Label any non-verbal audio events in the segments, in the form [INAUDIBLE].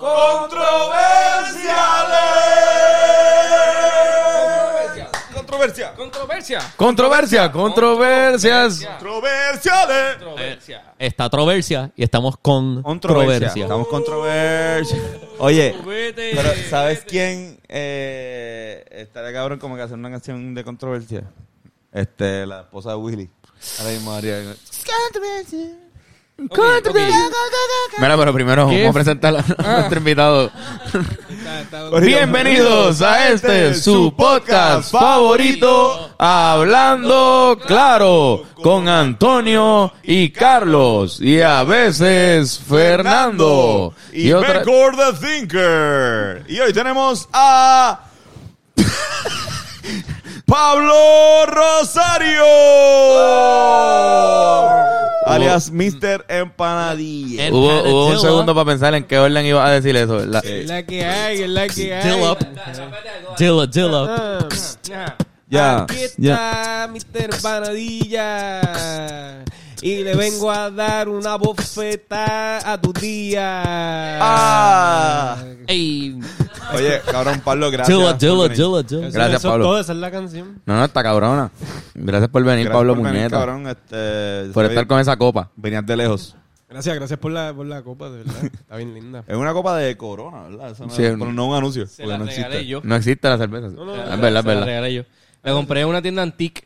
Controversia. Controversia. Controversia, controversias. Controversiales. Controversia. Está Troversia y estamos con Controversia. Troversia. Estamos controversia. Oye, pero ¿sabes quién eh, estaría cabrón como que hacer una canción de controversia? Este, la esposa de Willy. Ahora mismo haría... Ok, ok. Mira, pero primero ¿Qué? vamos a presentar a Ah. [LAUGHS] nuestro invitado. Está- está- Bienvenidos a este, su podcast favorito, Hablando Claro, con Antonio y Carlos, y a veces Fernando. y, otra- Becor the Thinker. Y hoy tenemos a [LAUGHS] Pablo Rosario, alias Mr. Empanadilla. Hubo, hubo un Empanadilla. segundo para pensar en qué orden iba a decir eso, ¿verdad? Es la que hay, es la que hay. Dill up. Dill up, dill up. Ah. Ya, Aquí ya. está Mr. Panadilla. Y le vengo a dar una bofeta a tu día. Ah. Ey, Oye, cabrón, Pablo, gracias. dill up. Eso- Gracias, eso es Pablo. todo, esa es la canción. No, no, está cabrona. Gracias por venir, Gracias Pablo por venir, Muñeta. cabrón, este, por estar con esa copa. Venías de lejos. Gracias, gracias por la, por la copa, de verdad. Está bien linda. Es una copa de corona, ¿verdad? No, Sí, pero no un anuncio. Se la no regalé existe. yo. No existe la cerveza. No, no, es verdad, es se la verdad. regalé yo. La compré en una tienda antique.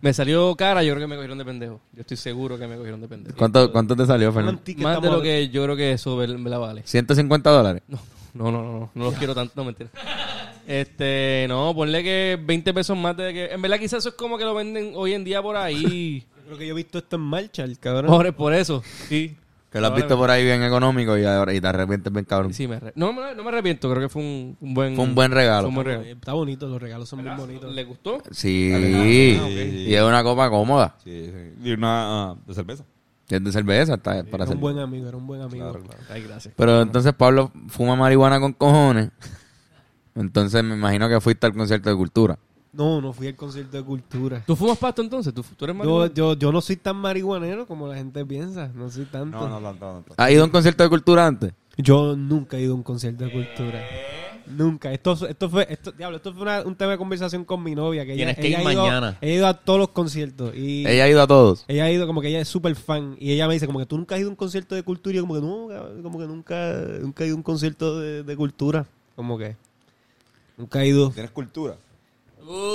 Me salió cara, yo creo que me cogieron de pendejo. Yo estoy seguro que me cogieron de pendejo. ¿Cuánto, ¿Cuánto te salió, Fernando? Más de lo que yo creo que eso me me la vale. 150 dólares. No, no, no, no, no los quiero tanto, no mentira. Este, no, ponle que 20 pesos más de que. En verdad, quizás eso es como que lo venden hoy en día por ahí. Creo que yo he visto esto en marcha, el cabrón. Por, por eso, sí. Que lo has visto por ahí bien económico y ahora y te arrepientes bien cabrón. Sí, me arre- no, me- no me arrepiento, creo que fue un, un buen. Fue un buen regalo. fue un buen regalo. Está bonito, los regalos son muy bonitos. ¿Le gustó? Sí. ok. Y es una copa cómoda. Sí, sí. Y una ah, de cerveza. Es de cerveza, está para Era hacer. un buen amigo, era un buen amigo. Ay, gracias. Pero entonces Pablo fuma marihuana con cojones. Entonces me imagino que fuiste al concierto de cultura. No, no fui al concierto de cultura. ¿Tú fumas pasto entonces? ¿Tú, tú eres Yo, marihuana? yo, yo no soy tan marihuanero como la gente piensa, no soy tanto. No, no, no, no. no. ¿Has ido a un concierto de cultura antes? Yo nunca he ido a un concierto de cultura. Nunca. Esto, esto fue, esto, diablo, esto fue una- un tema de conversación con mi novia. Que ella, Tienes que ella ir ha ido- mañana. Ella ha ido a todos los conciertos. Y Ella ha ido a todos. ella ha ido como que ella es súper fan. Y ella me dice como que tú nunca has ido a un concierto de cultura. Y yo como que no, como que nunca, nunca he ido a un concierto de, de cultura. Como que nunca he ido. ¿Tienes cultura?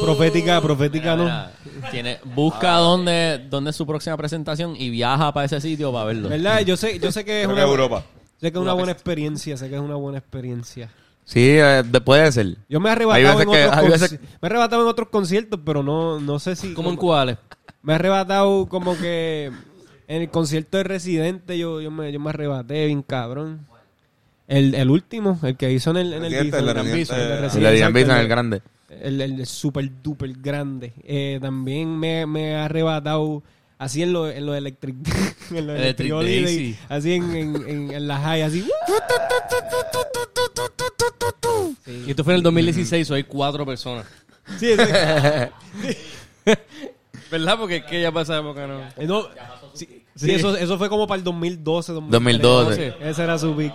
Profética, profética no. Mira, tiene, busca dónde, dónde es su próxima presentación y viaja para ese sitio para verlo. ¿Verdad? Yo sé, yo sé que es Creo una, que Europa. sé que es una buena experiencia. Sé que es una buena experiencia. Sí, eh, de- puede ser. Yo me he arrebatado, en que- otros veces- me he arrebatado en otros conciertos, pero no, no sé si... ¿Cómo en como- cuáles? Me he arrebatado como que en el concierto de Residente yo, yo, me, yo me arrebaté bien cabrón. El, el último, el que hizo en el, en el el en El el el- grande. El, el super duper grande. Eh, también me, me he arrebatado así en lo, en lo electric, [LAUGHS] en lo Electric electric Holiday, así en, en, en, en la high, así. Y esto fue en el 2016, o hay cuatro personas. Sí, sí. [LAUGHS] ¿Verdad? Porque es que ya pasa época, ¿no? Eh, no, sí, sí, Eso, eso fue como para el 2012, 2012. 2013. Ese era su pick.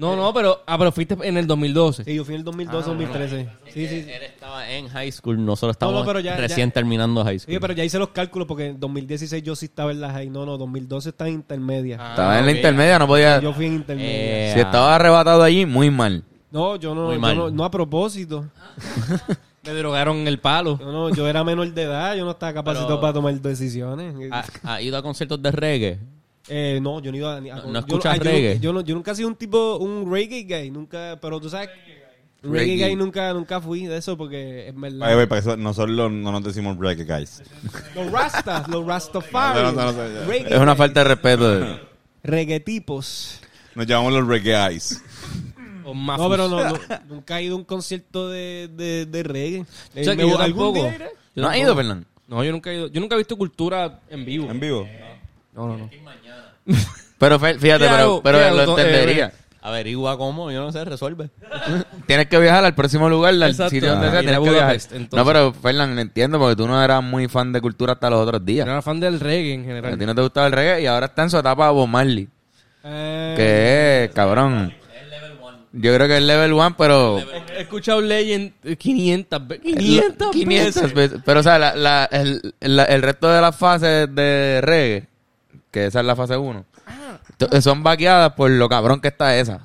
No, no, pero... Ah, pero fuiste en el 2012. Sí, yo fui en el 2012, 2013. Sí, sí, sí. Él estaba en high school, nosotros No, no, pero ya- recién ya- terminando high school. Sí, pero ya hice los cálculos porque en 2016 yo sí estaba en la high. No, no, 2012 está en intermedia. Estaba en la intermedia, no podía. Yo fui en intermedia. Eh, Si estaba arrebatado allí, muy mal. No, yo no, Muy yo mal. no, no a propósito. [LAUGHS] Me drogaron el palo. Yo, no, yo era menor de edad, yo no estaba capacitado Pero- para tomar decisiones. ¿Ha, ha ido a conciertos de reggae? Eh, no, yo no iba a... ni a- No- yo no escuchas yo reggae. Yo, no- yo nunca he sido un tipo, un reggae guy, nunca, pero tú sabes... Reggae, Reggae. guy nunca, nunca fui de eso porque es verdad. Ay, güey, para eso nosotros lo- no nos decimos reggae, guys. Los rastas, los rastafari. No, no, no, no, no. reggae Es una guys, falta de respeto. Reggaetipos. Nos llamamos los reggae más No, pero no, no, nunca he ido a un concierto de, de, de reggae. O sea, Eh, que me- yo algún tampoco. día iré. Yo ¿No has ido, Fernando? No, yo nunca he ido. Yo nunca he visto cultura en vivo. En vivo. No, no, no. Pero fíjate, ¿Qué pero, pero lo To- eh, entendería. Averigua cómo, yo no sé, resuelve. [LAUGHS] Tienes que viajar al próximo lugar, al Exacto. sitio donde Ah. sea, a tienes que viajar. Budapest. No, pero Fernán, entiendo porque tú no eras muy fan de cultura hasta los otros Yo días. era fan del reggae en A general. ti no te gustaba el reggae y ahora está en su etapa Bob Marley. Eh, Que es, cabrón. Yo creo que es level 1, pero... He escuchado Legend 500 veces. 500 500 veces. Pero, o sea, la- la- el, la- el resto de las fases de reggae, que esa es la fase 1, son vaqueadas por lo cabrón que está esa.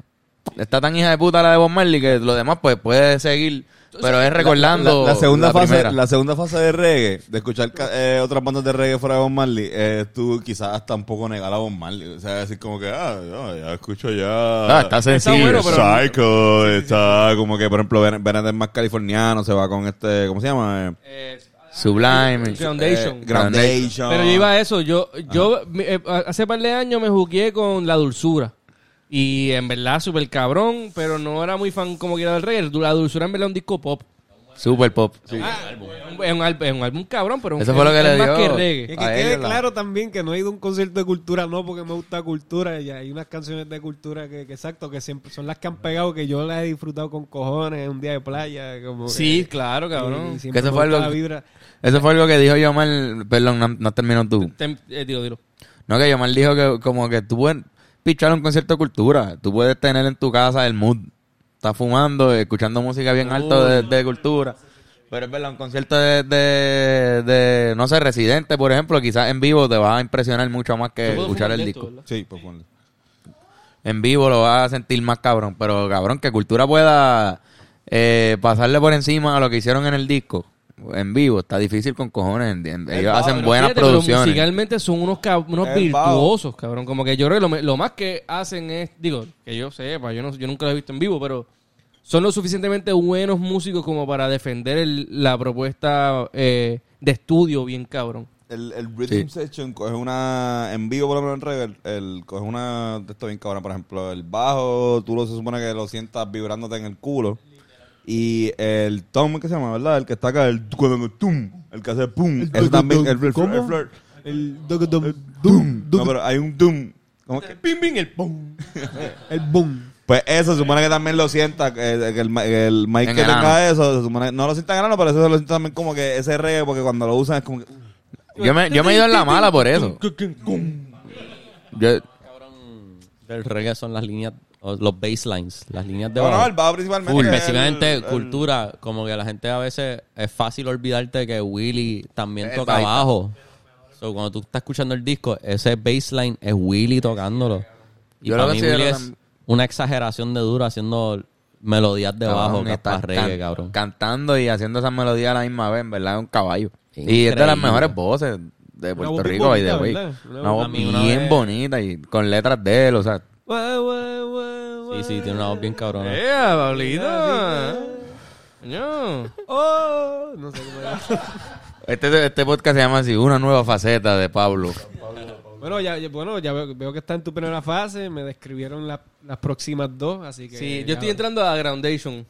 Está tan hija de puta la de Bob Marley que lo demás pues puede seguir, pero es recordando La, la segunda la fase, primera. la segunda fase de reggae, de escuchar eh, otras bandas de reggae fuera de Bob Marley, es tú quizás hasta un poco negar a Bob Marley. O sea, decir como que, ah, ya, ya escucho ya. Ah, está sensible. bueno, pero- Psycho, está como que, por ejemplo, Ben- Benedict más californiano se va con este, ¿cómo se llama? Eh, Eh, Sublime. Groundation. eh, Groundation. Pero yo iba a eso. Yo, yo mi- eh, hace par de años me jugué con la dulzura. Y en verdad, súper cabrón, pero no era muy fan como quiera del reggae. La dulzura en verdad es un disco pop. Super pop. sí. Ah, es, un, es un álbum- es un álbum cabrón, pero Eso es- fue lo que es le más dio. que Que, reggae. que A quede la- claro también que no he ido a un concierto de cultura, no porque me gusta cultura. Y hay unas canciones de cultura que, que exacto, que siempre son las que han pegado, que yo las he disfrutado con cojones, un día de playa. Como Sí, que- claro, y- cabrón. y siempre Que eso me fue gusta algo- la vibra. Eso fue algo que dijo Yomar, perdón, no, no terminó tú. Tem- eh. No, que Yomar dijo que como que tú puedes pichar un concierto de cultura. Tú puedes tener en tu casa el mood. Estás fumando, escuchando música bien alto de, de cultura. Pero es verdad, un concierto de, de, de, no sé, Residente, por ejemplo, quizás en vivo te va a impresionar mucho más que escuchar el disco. ¿verdad? Sí, pues ponle. En vivo lo vas a sentir más cabrón. Pero cabrón, que cultura pueda eh, pasarle por encima a lo que hicieron en el disco. En vivo, está difícil con cojones. ¿entiendes? Ellos hacen buenas fíjate, producciones. musicalmente son unos, cab- unos virtuosos, cabrón. Como que yo creo que lo, lo más que hacen es, digo, que yo sepa, yo, no, yo nunca lo he visto en vivo, pero son lo suficientemente buenos músicos como para defender el- la propuesta eh, de estudio bien cabrón. El, el Rhythm Section coge una, en vivo por lo menos en reggae, el, coge una de esto bien cabrón, por ejemplo, el bajo, tú lo se supone que lo sientas vibrándote en el culo. Y el tom, ¿qué se llama, verdad? El que está acá, el cuando tum, el que hace pum, eso también, el, el, el, ¿Cómo? el flirt. El dug- No, pero hay un dum. ¿Cómo que? Pim, pim, el pum. [LAUGHS] el boom. Pues eso, se supone que también lo sienta, que, que el, el mic En que el tenga eso, se supone, no lo sienta en el ano, pero eso se lo sienta también como que ese reggae, porque cuando lo usan es como que... Yo me, yo me he ido en la mala por eso. Yo, Del reggae son las líneas, o los baselines, las líneas de No, no, bajo. el bajo principalmente. Full, el- específicamente el- cultura, como que la gente a veces es fácil olvidarte que Willy también Eh, toca está. bajo. So, cuando tú estás escuchando el disco, ese baseline es Willy tocándolo. Y Yo lo para mí considero Willy es tam- una exageración de duro haciendo melodías de bajo, que está reggae, can- cabrón. Cantando y haciendo esas melodías a la misma vez, en verdad, es un caballo. Y es de las mejores voces de Puerto Rico, bonita, way. ¿verdad? Una Una voz- bien vez- bonita y con letras de él, o sea. Guau, guau, guau, Sí, sí, tiene una voz bien cabrona. ¡Eh, Pablito! Coño. Oh, no sé cómo era. Este, este podcast se llama así, Una nueva faceta de Pablo. Bueno, ya, ya- bueno, ya veo, veo que está en tu primera fase. Me describieron la- las próximas dos, así que. Sí, ya- yo estoy entrando a Groundation.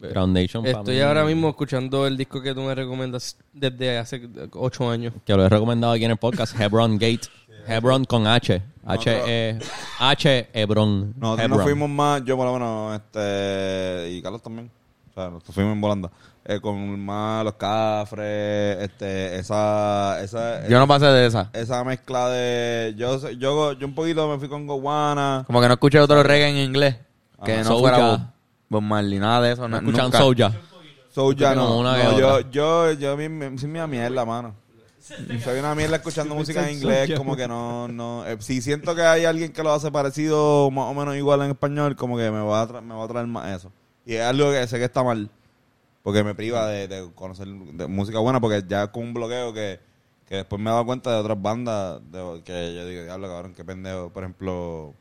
Groundation pa' Estoy mí, ahora mismo escuchando el disco que tú me recomiendas desde hace ocho años. Que lo he recomendado aquí en el podcast, Hebron Gate. Hebron con H. H, E, H, Hebron. Nosotros Hebron. nos fuimos más, yo por lo menos, este, y Carlos también. O sea, nos fuimos en volanda. Eh, con más los cafres, este, esa, esa, Yo no pasé de esa. esa mezcla de, yo, sé- yo, yo un poquito me fui con Gowana. Como que no escuché otro reggae en inglés. Que no fuera Soulja. Bob, Bob Marley, nada de eso. No escuchan nunca. Soulja. So ya Como no, una no, yo, yo, yo, mi, mi, soy mi mierda, mano. Soy una mierda escuchando música en inglés, como que no, no. eh, si siento que hay alguien que lo hace parecido, más o menos igual en español, como que me va a, tra- me va a traer más eso. Y es algo que sé que está mal, porque me priva de, de conocer de música buena, porque ya con un bloqueo que, que después me he dado cuenta de otras bandas que yo digo, diablo, cabrón, qué pendejo. Por ejemplo,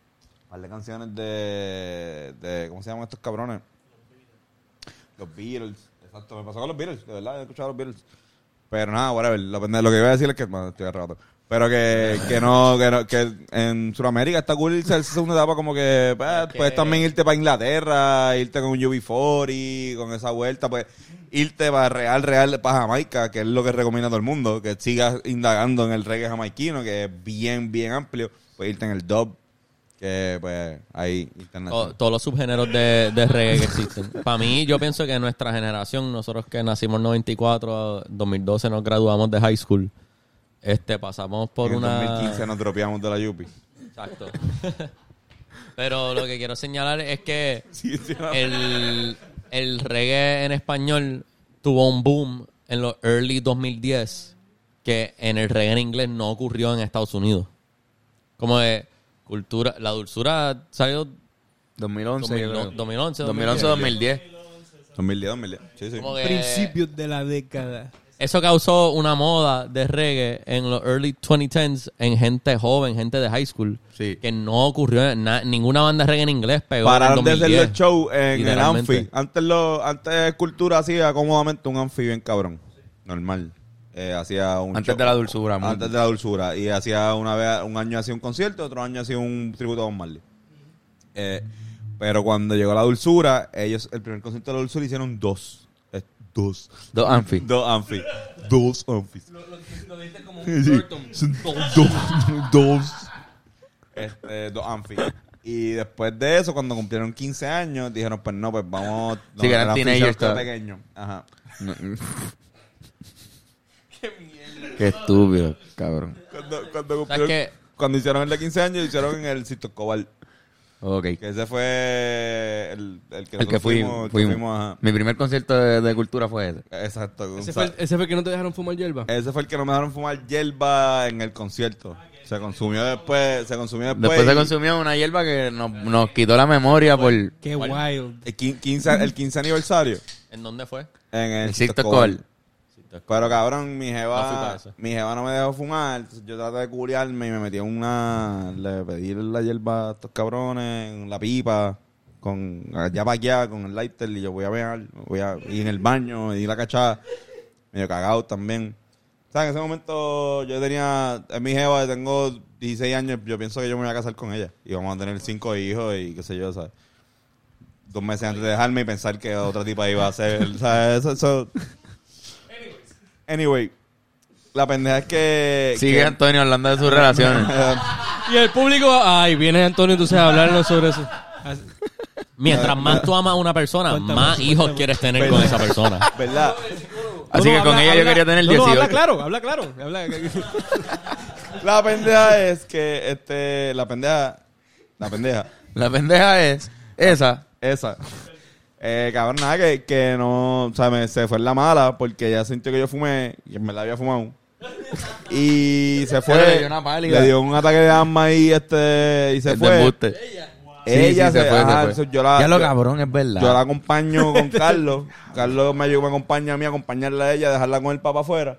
par de canciones de, de, ¿cómo se llaman estos cabrones? Los Beatles. Exacto, me pasó con los Beatles, de verdad, he escuchado a los Beatles. Pero nada, whatever. Lo, que iba a decir es que, bueno, estoy arrebato. Pero que, que no, que no, que en Sudamérica está cool irse a segunda etapa como que, pues, puedes también irte para Inglaterra, irte con un UB40, con esa vuelta, pues, irte para real, real, para Jamaica, que es lo que recomienda todo el mundo, que sigas indagando en el reggae jamaiquino, que es bien, bien amplio, pues irte en el dub, que pues, ahí, internacional. todos los subgéneros de, de reggae que existen. Para mí, yo pienso que nuestra generación, nosotros que nacimos en 94, 2012 nos graduamos de high school, este pasamos por en una... 2015 nos dropeamos de la Yupi. Exacto. [LAUGHS] Pero lo que quiero señalar es que [LAUGHS] Sí, sí, no. el, el reggae en español tuvo un boom en los early 2010 que en el reggae en inglés no ocurrió en Estados Unidos. Como de cultura, la dulzura salió 2011, yo 2000, creo. 2011, 2011, 2010. 2010, 2010. Sí, sí. Principios de la década. Eso causó una moda de reggae en los early 2010s en gente joven, gente de high school. Sí. Que no ocurrió, na- ninguna banda de reggae en inglés pegó Pararon de hacer 2010. el show en el. Anfi. Antes, lo, antes Cultura hacía cómodamente un Anfi bien cabrón. Normal. Eh, hacía un Antes show- de la dulzura, muy- Antes de la dulzura. Y hacía una vez, un año hacía un concierto, otro año hacía un tributo a Bob Marley. Eh, pero cuando llegó la dulzura, ellos, el primer concierto de la dulzura hicieron dos. Dos. Dos Anfi. Dos Anfi. Dos Anfis. Lo dijiste como Sí. Son dos. Dos. Este, dos Anfi. Y después de eso, cuando cumplieron 15 años, dijeron, pues no, pues vamos... Sí, que eran Anfi teenagers pequeño. Ajá. No. [LAUGHS] Qué estúpido, cabrón. Cuando, cuando, ¿Sabes cumplieron- qué? cuando hicieron el de 15 años, hicieron en el Sisto Escobar. Ok. Que ese fue el, el que, El que fui, fuimos. el que fuimos. fuimos, ajá. Mi primer concierto de, de cultura fue ese. Exacto. Ese o fue, sea, el, ese fue el que no te dejaron fumar hierba. ese fue el que no me dejaron fumar hierba en el concierto. Se consumió después, se consumió después. Después se y- consumió una hierba que nos, nos quitó la memoria por el Qué wild. el quin- 15, el 15 aniversario ¿En dónde fue? en el, Sixto Sixto Escobar. Pero cabrón, mi No jeva, ese. mi jeva no me dejó fumar. yo traté de curiarme y me metí en una. Le pedí la hierba a estos cabrones, en la pipa, con allá para allá, con el lighter. Y yo voy a ver, voy a y en el baño, y la cachada, medio cagado también. O sea, en ese momento yo tenía, es mi jeva, tengo 16 años, yo pienso que yo me voy a casar con ella. Y vamos a tener cinco hijos y qué sé yo, ¿sabes? Dos meses antes de dejarme y pensar que otra tipa iba a ser, ¿sabes? Eso, eso. Anyway, la pendeja es que... Sigue que- Antonio hablando de sus relaciones. [LAUGHS] Y el público, ay, viene Antonio entonces a hablarnos sobre eso. Mientras más tú amas a una persona, Cuéntame, más cuéntame. hijos quieres tener con esa persona. [LAUGHS] ¿Verdad? Así No, que no, con habla- ella yo habla- quería tener no, no, 18. habla claro, habla claro. Habla, [LAUGHS] La pendeja es que, este, la pendeja, la pendeja, La pendeja es esa. esa. Eh, cabrón, nada, que, que no, o sea, me, se fue en la mala porque ella sintió que yo fumé y en verdad había fumado. Y se fue. Le dio una pálida. Le dio un ataque de asma y este, y se el fue. embuste. Ella Sí, sí, se, ajá, fue. entonces yo la, ya lo cabrón, es verdad. Yo la acompaño con Carlos. Carlos me, ayuda- me acompaña a mí a acompañarla a ella, dejarla con el papá afuera.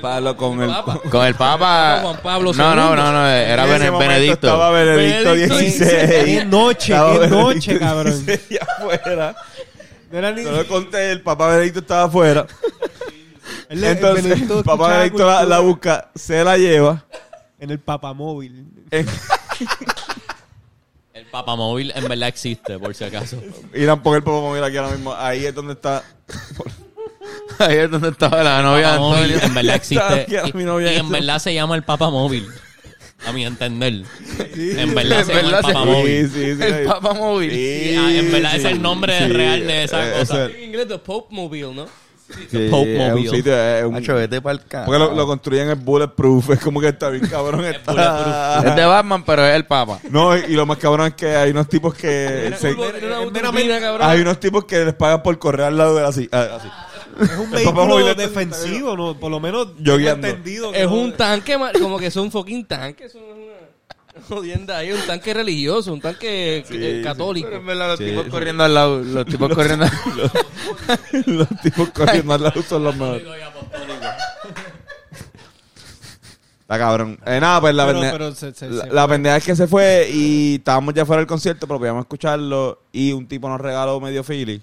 Para lo- con el Papa. Con el Papa. [LAUGHS] Juan Pablo no, no, no, no, era En ese Bene- Benedicto. Estaba Benedicto Benedicto 16. Qué noche, qué noche, cabrón. 16 afuera. No era ni- Yo le conté, el papá Benedicto estaba afuera. le- Entonces, Benedicto el papá escuchaba Benedicto la, la busca, se la lleva. En el papamóvil. en- El papamóvil en verdad existe, por si acaso. Irán a poner el papá móvil aquí ahora mismo. Ahí es donde está. Ahí es donde estaba la novia de Papamóvil Antonio. en verdad [LAUGHS] Estaba existe. aquí a mi novia Y, y en eso. verdad se llama el papamóvil. A mi entender. En verdad En se llama verdad el se- papamóvil. Sí, sí, sí. El Papa móvil. Sí, ah, en verdad es el nombre sí, real de esa eh, cosa. ese- En inglés, The Pope Mobile, ¿no? Sí, Pope es un Mobile. sitio, es un- Macho, vete pa'l carajo. porque lo, lo construyen en bulletproof, es como que está bien cabrón. está- bulletproof. Es de Batman, pero es el Papa. No, y lo más cabrón es que hay unos tipos que se- Era una turbina, cabrón. hay unos tipos que les pagan por correr al lado de la así, así. Es un [LAUGHS] vehículo defensivo, ¿no? Por lo menos Yo guiando. entendido. Es no- un tanque, como que es un fucking tanque. Eso no es una jodienda ahí. Un tanque religioso, un tanque eh, sí. católico. Pero en verdad los Sí, tipos sí. corriendo al lado. Los tipos corriendo [LAUGHS] los tipos corriendo al lado son los mejores. Está cabrón. Eh, nada, pues la Pero- pendeja. pero se- se- la, se la pendeja es que se fue y estábamos ya fuera del concierto, pero podíamos escucharlo. Y un tipo nos regaló medio Philly.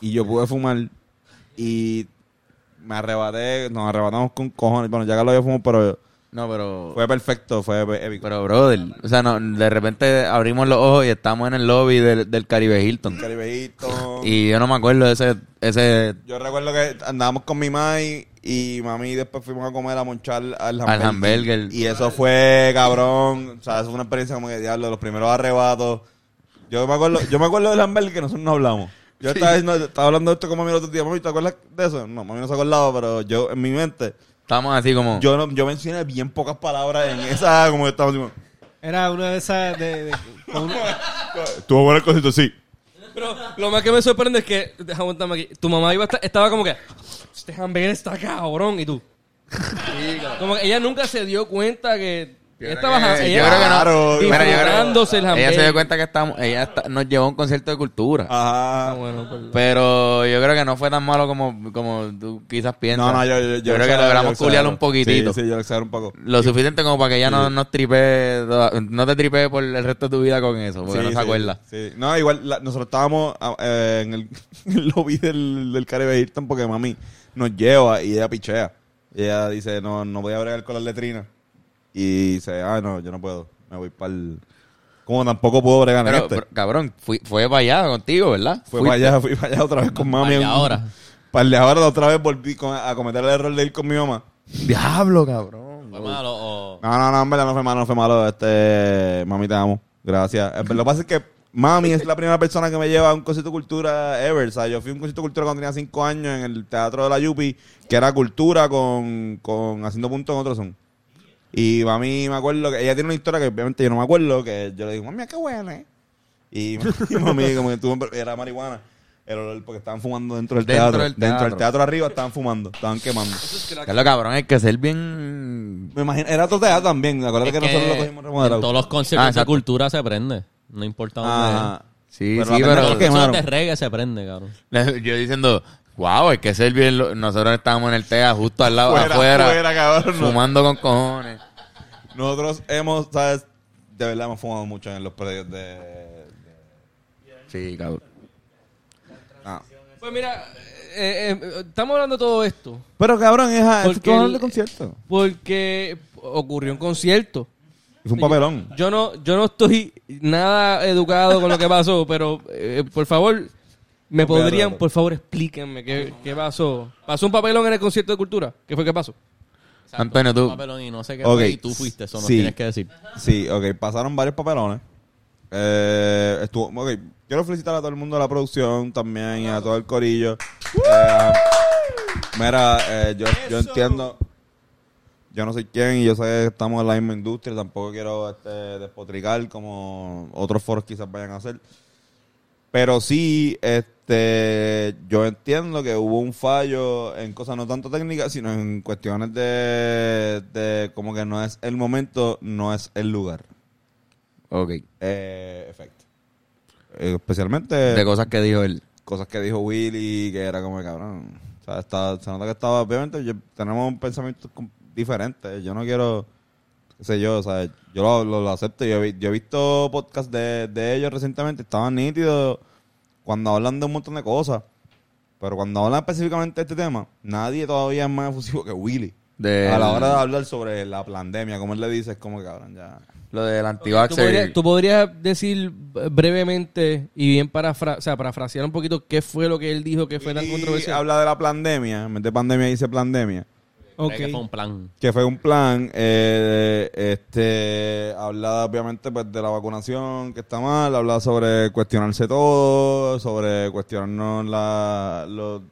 Y yo pude fumar. Y me arrebaté. Nos arrebatamos con cojones. Bueno, ya que lo había fumado, pero No, pero... fue perfecto. Fue épico. Pero, brother, o sea, no, de repente abrimos los ojos y estamos en el lobby del, del Caribe Hilton. Caribeíto. Y yo no me acuerdo de ese... ese Yo recuerdo que andábamos con mi mami y mami y después fuimos a comer a monchar al hamburger. hamburger. Y eso fue cabrón. O sea, eso fue una experiencia como que diablo, los primeros arrebatos. Yo me acuerdo, yo me acuerdo del hamburger que nosotros no hablamos. Yo estaba, diciendo- estaba hablando de esto con mami el otro día. Mami, ¿te acuerdas de eso? No, mami no se acordaba, pero yo en mi mente, estamos así como... yo no, yo mencioné bien pocas palabras en esa, [LAUGHS] como que estamos tipo, Era una de esas de... de- con Tuvo buenas cositas, sí. Pero lo más que me sorprende es que, déjame aguantarme aquí, tu mamá iba a estar- estaba como que, este hamburger está cabrón, y tú. Como que ella nunca se dio cuenta que ella estaba creo que- ella yo creo que no. Yo disfrutándose el Ella se dio cuenta que estamos, ella está- nos llevó a un concierto de cultura. Ah, bueno, pues, Pero yo creo que no fue tan malo como, como tú quizás piensas. No, no, yo, yo, creo que logramos culiarlo un poquitito. Sí, sí, yo un poco. Lo suficiente como para que ella no nos tripee, no te tripee por el resto de tu vida con eso, porque Sí, no se sí, acuerda. Sí. No, igual la- nosotros estábamos ah, eh, en el, [LAUGHS] en el lobby del, del Caribe Hilton porque mami nos lleva y ella pichea. Y ella dice, no, no voy a bregar con las letrinas. Y dice, ah, no, yo no puedo. Me voy para el... Como tampoco puedo bregar en Pero, este. pero, cabrón, fui, fue para allá contigo, ¿verdad? Fue Fuiste. para allá, fui para allá otra vez con mami. Para allá Un- ahora. Para allá ahora otra vez volví con- a cometer el error de ir con mi mamá. Diablo, cabrón. Fue malo o... No, no, no, en verdad no fue malo, no fue malo. Este, mami, te amo. Gracias. Eh, Lo que pasa es que mami es la primera persona que me lleva a un concierto de cultura ever. O sea, yo fui a un concierto de cultura cuando tenía cinco años en el Teatro de la Yupi, que era cultura con, con haciendo puntos en otro son. Y mami me acuerdo que ella tiene una historia que obviamente yo no me acuerdo, que yo le digo, mami, qué buena, ¿eh? Y, y mami [LAUGHS] como que tuvo, era marihuana. El olor, porque estaban fumando dentro del Dentro teatro. del Dentro del teatro. teatro arriba estaban fumando, estaban quemando. Que lo cabrón, hay que ser bien... Me imagino, era otro teatro también. Acuérdate Es que, nosotros lo que cogimos en remodelado. todos los conciertos Ah, exacto. cultura se prende. No importa dónde Ah, Sí, Pero sí, la pero... es. que quemaron. de reggae se prende, cabrón. [LAUGHS] Yo diciendo, wow, hay que ser bien... lo- Nosotros estábamos en el TEA justo al lado, Fuera, afuera, fuera, cabrón, no. fumando con cojones. Nosotros hemos, ¿sabes? De verdad hemos fumado mucho en los predios de... Sí, cabrón. Ah. Pues mira, eh, eh, estamos hablando de todo esto Pero cabrón, es a- es de concierto. porque ocurrió un concierto. Y fue un papelón. Yo no, yo no estoy nada educado con lo que pasó, pero eh, por favor, me No, podrían, por favor, explíquenme qué, qué pasó. ¿Pasó un papelón en el concierto de cultura? ¿Qué fue que pasó? Exacto, Antonio, un tú- papelón y no sé qué Ok, fue, y tú fuiste, eso no sí. tienes que decir. Sí, ok, pasaron varios papelones. Eh, estuvo, ok, quiero felicitar a todo el mundo de la producción también y a todo el corillo. Eh, mira, eh, yo, yo entiendo, yo no soy quién y yo sé que estamos en la misma industria, tampoco quiero este, despotricar como otros foros quizás vayan a hacer. Pero sí, este, yo entiendo que hubo un fallo en cosas no tanto técnicas, sino en cuestiones de, de como que no es el momento, no es el lugar. Ok. Eh, efecto. Eh, especialmente De cosas que dijo él. cosas que dijo Willy, que era como cabrón. O sea, está, se nota que estaba, obviamente, yo- tenemos un pensamiento diferente. Yo no quiero, qué sé yo, o sea, yo lo, lo- lo acepto. Yo, yo he visto podcasts de, de ellos recientemente, estaban nítidos cuando hablan de un montón de cosas. Pero cuando hablan específicamente de este tema, nadie todavía es más efusivo que Willy. De A la hora de hablar sobre la pandemia, como él le dice, es como que cabrón, ya. Lo del ¿Tú antivaxxer. podrías, tú podrías decir brevemente y bien parafra o sea, parafrasear un poquito qué fue lo que él dijo que fue tan Y controversial? habla de la pandemia, en vez de pandemia dice pandemia. Que fue un plan. que fue un plan eh, este habla obviamente pues de la vacunación que está mal habla sobre cuestionarse todo sobre cuestionarnos la lo,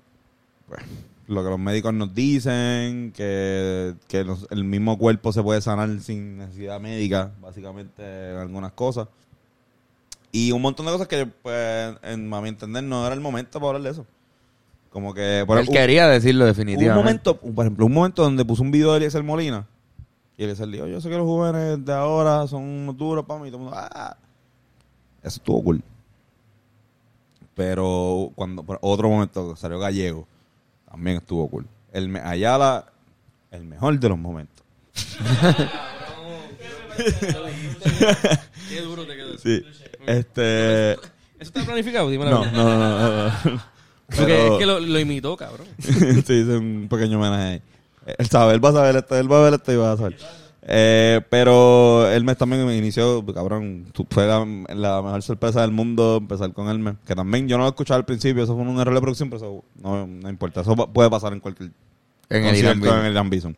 pues, lo que los médicos nos dicen que, que nos- el mismo cuerpo se puede sanar sin necesidad médica básicamente en algunas cosas. Y un montón de cosas que pues en, a mi entender no era el momento para hablar de eso como que por Él quería decirlo definitivamente. un momento, por ejemplo, un momento donde puso un video de Eliezer Molina y Eliezer dijo, yo sé que los jóvenes de ahora son unos duros para mí. Y todo el mundo, "Ah". Eso estuvo cool. Pero cuando por otro momento salió Gallego, también estuvo cool. El me- Ayala, el mejor de los momentos. Qué duro te quedó. Sí. Este... ¿Eso está planificado? Dime la no, no, no, no. [LAUGHS] Porque es que lo, lo imitó, cabrón. [LAUGHS] sí, hice un pequeño homenaje ahí. Él sabe, él va a saber esto, él va a ver esto y va a saber. Eh, pero Hermes también me inició, cabrón, fue la, la mejor sorpresa del mundo empezar con Hermes. Que también yo no lo escuchaba al principio, eso fue un error de producción, pero eso no, no importa. Eso puede pasar en cualquier En el concierto Irán en el Irán Bison.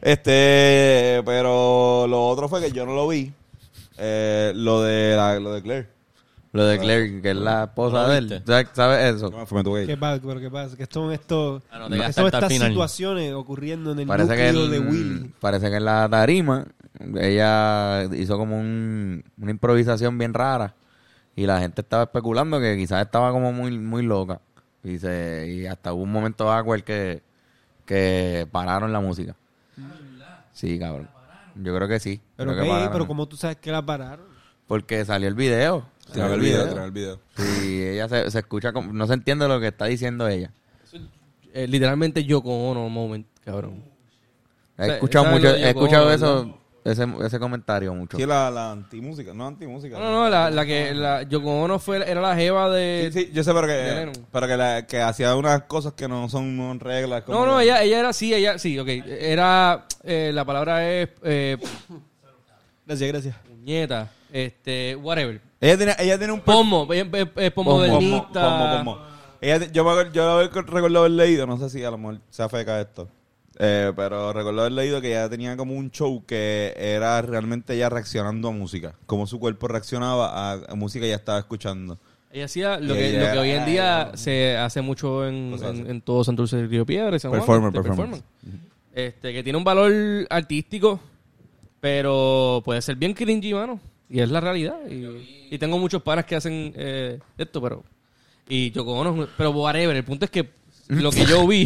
Este, pero lo otro fue que yo no lo vi. Eh, lo de la, lo de Claire. Lo de Claire, que es la esposa ¿No de él. ¿Sabes- ¿Sabes eso? Que ¿Qué pasa? ¿Pero qué pasa? Que son estos... Ah, no que son estas final. situaciones ocurriendo en el Parece que, de Willy. parece que en la tarima ella hizo como un- una improvisación bien rara y la gente estaba especulando que quizás estaba como muy muy loca y, se, y hasta hubo un momento awkward que, que pararon la música. Sí, cabrón. Yo creo que sí. Pero, creo que pero ¿cómo tú sabes que la pararon? Porque salió el video. Tirar el video, tirar el video. Y ella se, se escucha, como, no se entiende lo que está diciendo ella. Eh, literalmente Yoko Ono moment, cabrón. He escuchado ¿sabes mucho, he escuchado Ono, eso, ese, ese comentario mucho. Sí, la, la antimúsica, no antimúsica. No, no, no, la, la que la Yoko Ono fue, era la jeva de... Sí, sí, yo sé, pero que, pero que, la, que hacía unas cosas que no son reglas. como No, no, que- ella, ella era, sí, ella, sí, ok. Era, eh, la palabra es eh, Gracias, gracias. puñeta, este, whatever. Ella tiene, ella tiene un... Pomo, es, es- es Pomo, posmodernista. pomo, pomo. Ella, yo, me, yo recuerdo haber leído, no sé si a lo mejor sea feca esto, eh, pero recuerdo haber leído que ella tenía como un show que era realmente ella reaccionando a música, como su cuerpo reaccionaba a, música que ella estaba escuchando. Ella hacía lo Y que, ella- lo que hoy en día se hace mucho en, Cosas en, todo Santurce del Río Piedra. y San Juan, Performer, este, performance. Este, que tiene un valor artístico, pero puede ser bien cringy, mano. Y es la realidad. Y, y tengo muchos panas que hacen eh, esto, pero... Y yo conozco, pero whatever. El punto es que lo que yo [LAUGHS] vi,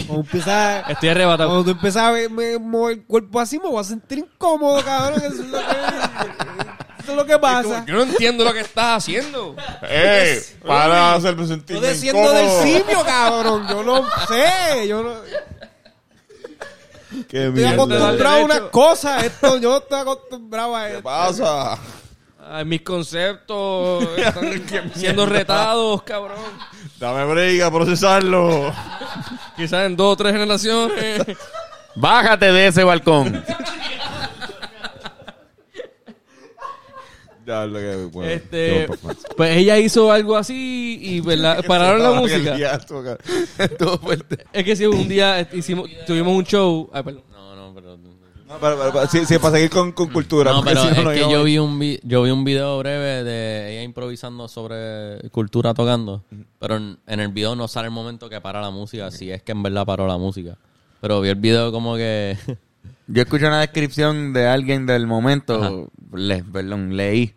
estoy arrebatado. cuando tú empiezas a ver- me- mover el cuerpo así, me voy a sentir incómodo, cabrón. Eso es lo que, eso es lo que pasa. Yo no entiendo lo que estás haciendo. ¡Ey! Para hacerme Yo sentir desciendo del simio, cabrón. Yo no sé. Yo no, ¡Qué estoy mierda! acostumbrado a unas cosas. Esto, yo estoy acostumbrado a ¿Qué esto. pasa? Ay, mis conceptos [LAUGHS] están siendo retados, cabrón. Dame break a procesarlo. Quizás en dos o tres generaciones. Bájate de ese balcón. Ya lo que bueno, Este, pues ella hizo algo así y [LAUGHS] ¿verdad? pararon la música. Estuvo fuerte. Es que si un día hicimos, tuvimos un show. Ay, perdón. No, no, pero... No, pero, pero, pero, sí, sí, para seguir con, con cultura. No, porque pero si es no, que yo vi, un vi- yo vi un video breve de ella improvisando sobre cultura tocando, pero en, en el video no sale el momento que para la música, si es que en verdad paró la música. Pero vi el video como que... Yo escuché una descripción de alguien del momento, le- perdón, leí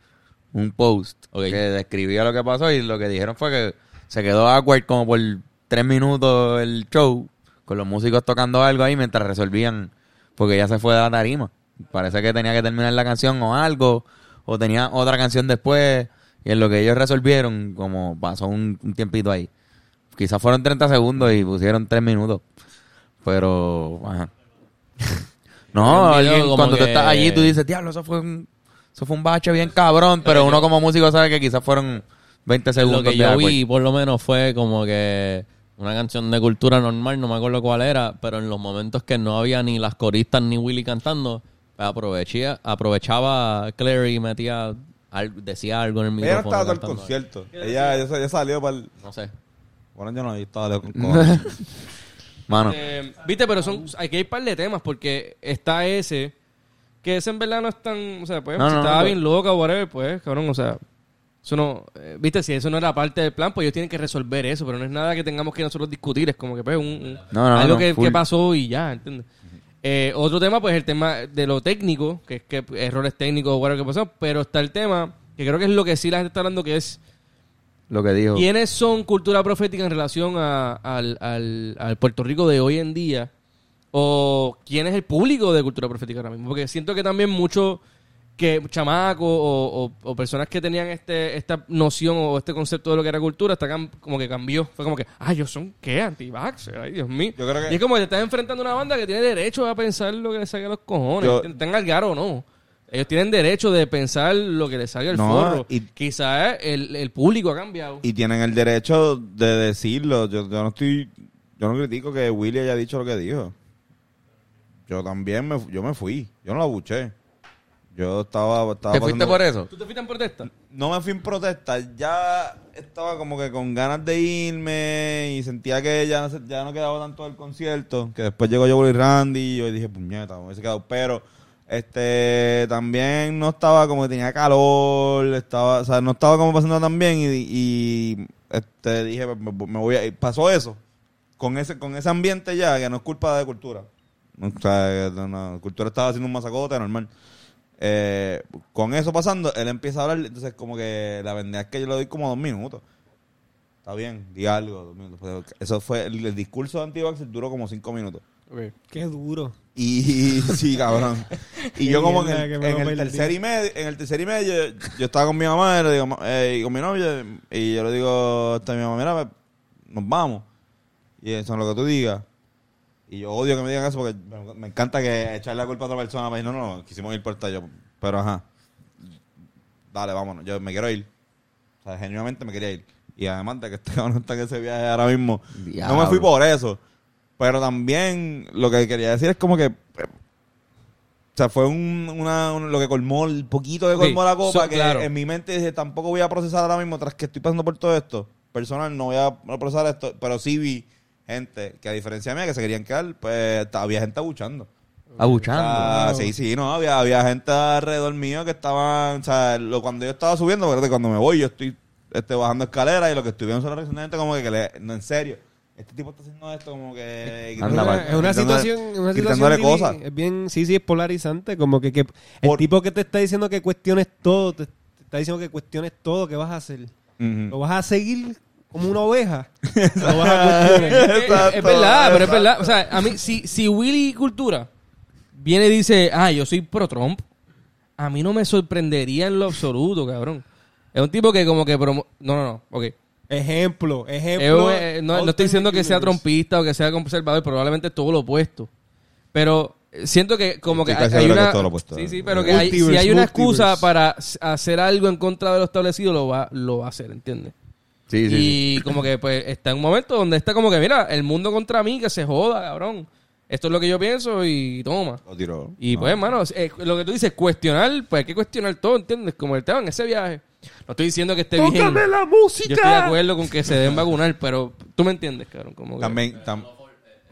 un post que describía lo que pasó y lo que dijeron fue que se quedó awkward como por tres minutos el show, con los músicos tocando algo ahí mientras resolvían, porque ya se fue de la tarima. Parece que tenía que terminar la canción o algo, o tenía otra canción después, y en lo que ellos resolvieron, como pasó un, un tiempito ahí. Quizás fueron 30 segundos y pusieron tres minutos, pero... Ajá. [LAUGHS] No, alguien, cuando tú que- estás allí, tú dices, diablo, eso fue un, eso fue un bache bien cabrón, pero uno como músico sabe que quizás fueron 20 segundos. Lo que yo vi por lo menos fue como que una canción de cultura normal, no me acuerdo cuál era, pero en los momentos que no había ni las coristas ni Willy cantando, pues aprovechía, aprovechaba Claire y metía, decía algo en el Ella no micrófono. estaba todo el concierto. Ella, ella, ella salió para el... No sé. Bueno, yo no, estaba con. [LAUGHS] Mano, Eh, Viste, pero son, aquí hay un par de temas porque está ese, que ese en verdad no es tan, o sea, pues, No, si no, estaba no, bien loca o whatever, pues, cabrón, o sea, eso no, eh, viste, si eso no era parte del plan, pues ellos tienen que resolver eso, pero no es nada que tengamos que nosotros discutir, es como que, pues, un, un- No, no, algo no, que, pasó y ya, ¿entiendes? Eh, otro tema, pues, el tema de lo técnico, que es que errores técnicos o whatever que pasó, pero está el tema, que creo que es lo que sí la gente está hablando, que es lo que dijo. ¿Quiénes son cultura profética en relación a- al, al- al Puerto Rico de hoy en día? ¿O quién es el público de cultura profética ahora mismo? Porque siento que también muchos que chamacos o, o- o personas que tenían este esta noción o este concepto de lo que era cultura, está como que cambió. Fue como que, ah, ellos son qué, anti-vaxxer, ay Dios mío. Yo creo que- Y es como que te estás enfrentando a una banda que tiene derecho a pensar lo que le salga a los cojones, Yo- tengan el garo o no. Ellos tienen derecho de pensar lo que les salga el No, forro. y- Quizás el, el público ha cambiado. y tienen el derecho de decirlo. Yo, yo no estoy... Yo no critico que Willy haya dicho lo que dijo. Yo también me, yo me fui. Yo no la buché. Yo estaba... estaba ¿Te fuiste pasando- por eso? ¿Tú te fuiste en protesta? no me fui en protesta, ya estaba como que con ganas de irme y sentía que ya no, se- ya no quedaba tanto del concierto, que después llegó yo y Randy y yo dije, puñeta, me hubiese quedado, pero este también no estaba como que tenía calor, estaba, o sea, no estaba como pasando tan bien y, y, este dije, me, me voy a ir. pasó eso, con ese, con ese ambiente ya, que no es culpa de cultura. O sea, no, no, cultura estaba haciendo un masacote normal. Eh, con eso pasando, él empieza a hablar, entonces como que la pendeja es que yo le doy como dos minutos. Está bien, di algo, dos minutos. Eso fue, el, el discurso de anti duró como cinco minutos. Qué duro. Y [LAUGHS] sí, cabrón. [LAUGHS] Y yo como en mierda el, que en el tercer y medio, en el tercer y medio, yo, yo estaba con mi mamá y le digo, "Ma- eh, y con mi novia, y yo le digo a mi mamá, mira, nos vamos. Y eso es lo que tú digas. Y yo odio que me digan eso porque me, me encanta que echarle la culpa a otra persona para decir, no, no, quisimos ir por esta yo. Pero ajá. Dale, vámonos. Yo me quiero ir. O sea, genuinamente me quería ir. Y además de que este [LAUGHS] cabrón está en ese viaje ahora mismo. No me fui por eso. Pero también lo que quería decir es como que. eh, O sea, fue un, una, un- lo que colmó, el poquito que colmó la copa, so- que claro. en mi mente dije, tampoco voy a procesar ahora mismo, tras que estoy pasando por todo esto. Personal, no voy a procesar esto, pero sí vi gente que a diferencia mía, que se querían quedar, pues había gente abuchando. Abuchando. Ah, sí, sí, no, había, había gente alrededor mío que estaban, o sea, lo, cuando yo estaba subiendo, porque cuando me voy yo estoy este, bajando escaleras y lo que estoy viendo son la reacción de gente como que, que le, no, en serio, este tipo está haciendo esto como que... Anda, Es una- una situación, una situación cosas. es bien, sí, sí, es polarizante, como que, que el Por- tipo que te está diciendo que cuestiones todo, te, te está diciendo que cuestiones todo, ¿qué vas a hacer? ¿Lo vas a seguir como una oveja? ¿Lo vas a cuestionar? Es- Exacto, es verdad, pero es verdad. O sea, a mí, si, si Willy Cultura viene y dice, ah, yo soy pro Trump, a mí no me sorprendería en lo absoluto, cabrón. Es un tipo que como que promo... No, no, no, ok. Ejemplo, ejemplo. eh, no, no estoy diciendo que sea trompista o que sea conservador, probablemente todo lo opuesto. Pero siento que como que hay, que una... lo opuesto. Sí, sí, pero que hay- si hay una excusa para hacer algo en contra de lo establecido, lo va, lo va a hacer, ¿entiendes? Sí, sí, sí. y como que pues está en un momento donde está como que, mira, el mundo contra mí, que se joda, cabrón. Esto es lo que yo pienso y toma. Lo tiró. Y No. pues, hermano, eh, lo que tú dices, cuestionar, pues hay que cuestionar todo, ¿entiendes? Como el tema en ese viaje. No estoy diciendo que esté bien. la música! Yo estoy de acuerdo con que se deben vacunar, pero tú me entiendes, cabrón. Como que- También, tam-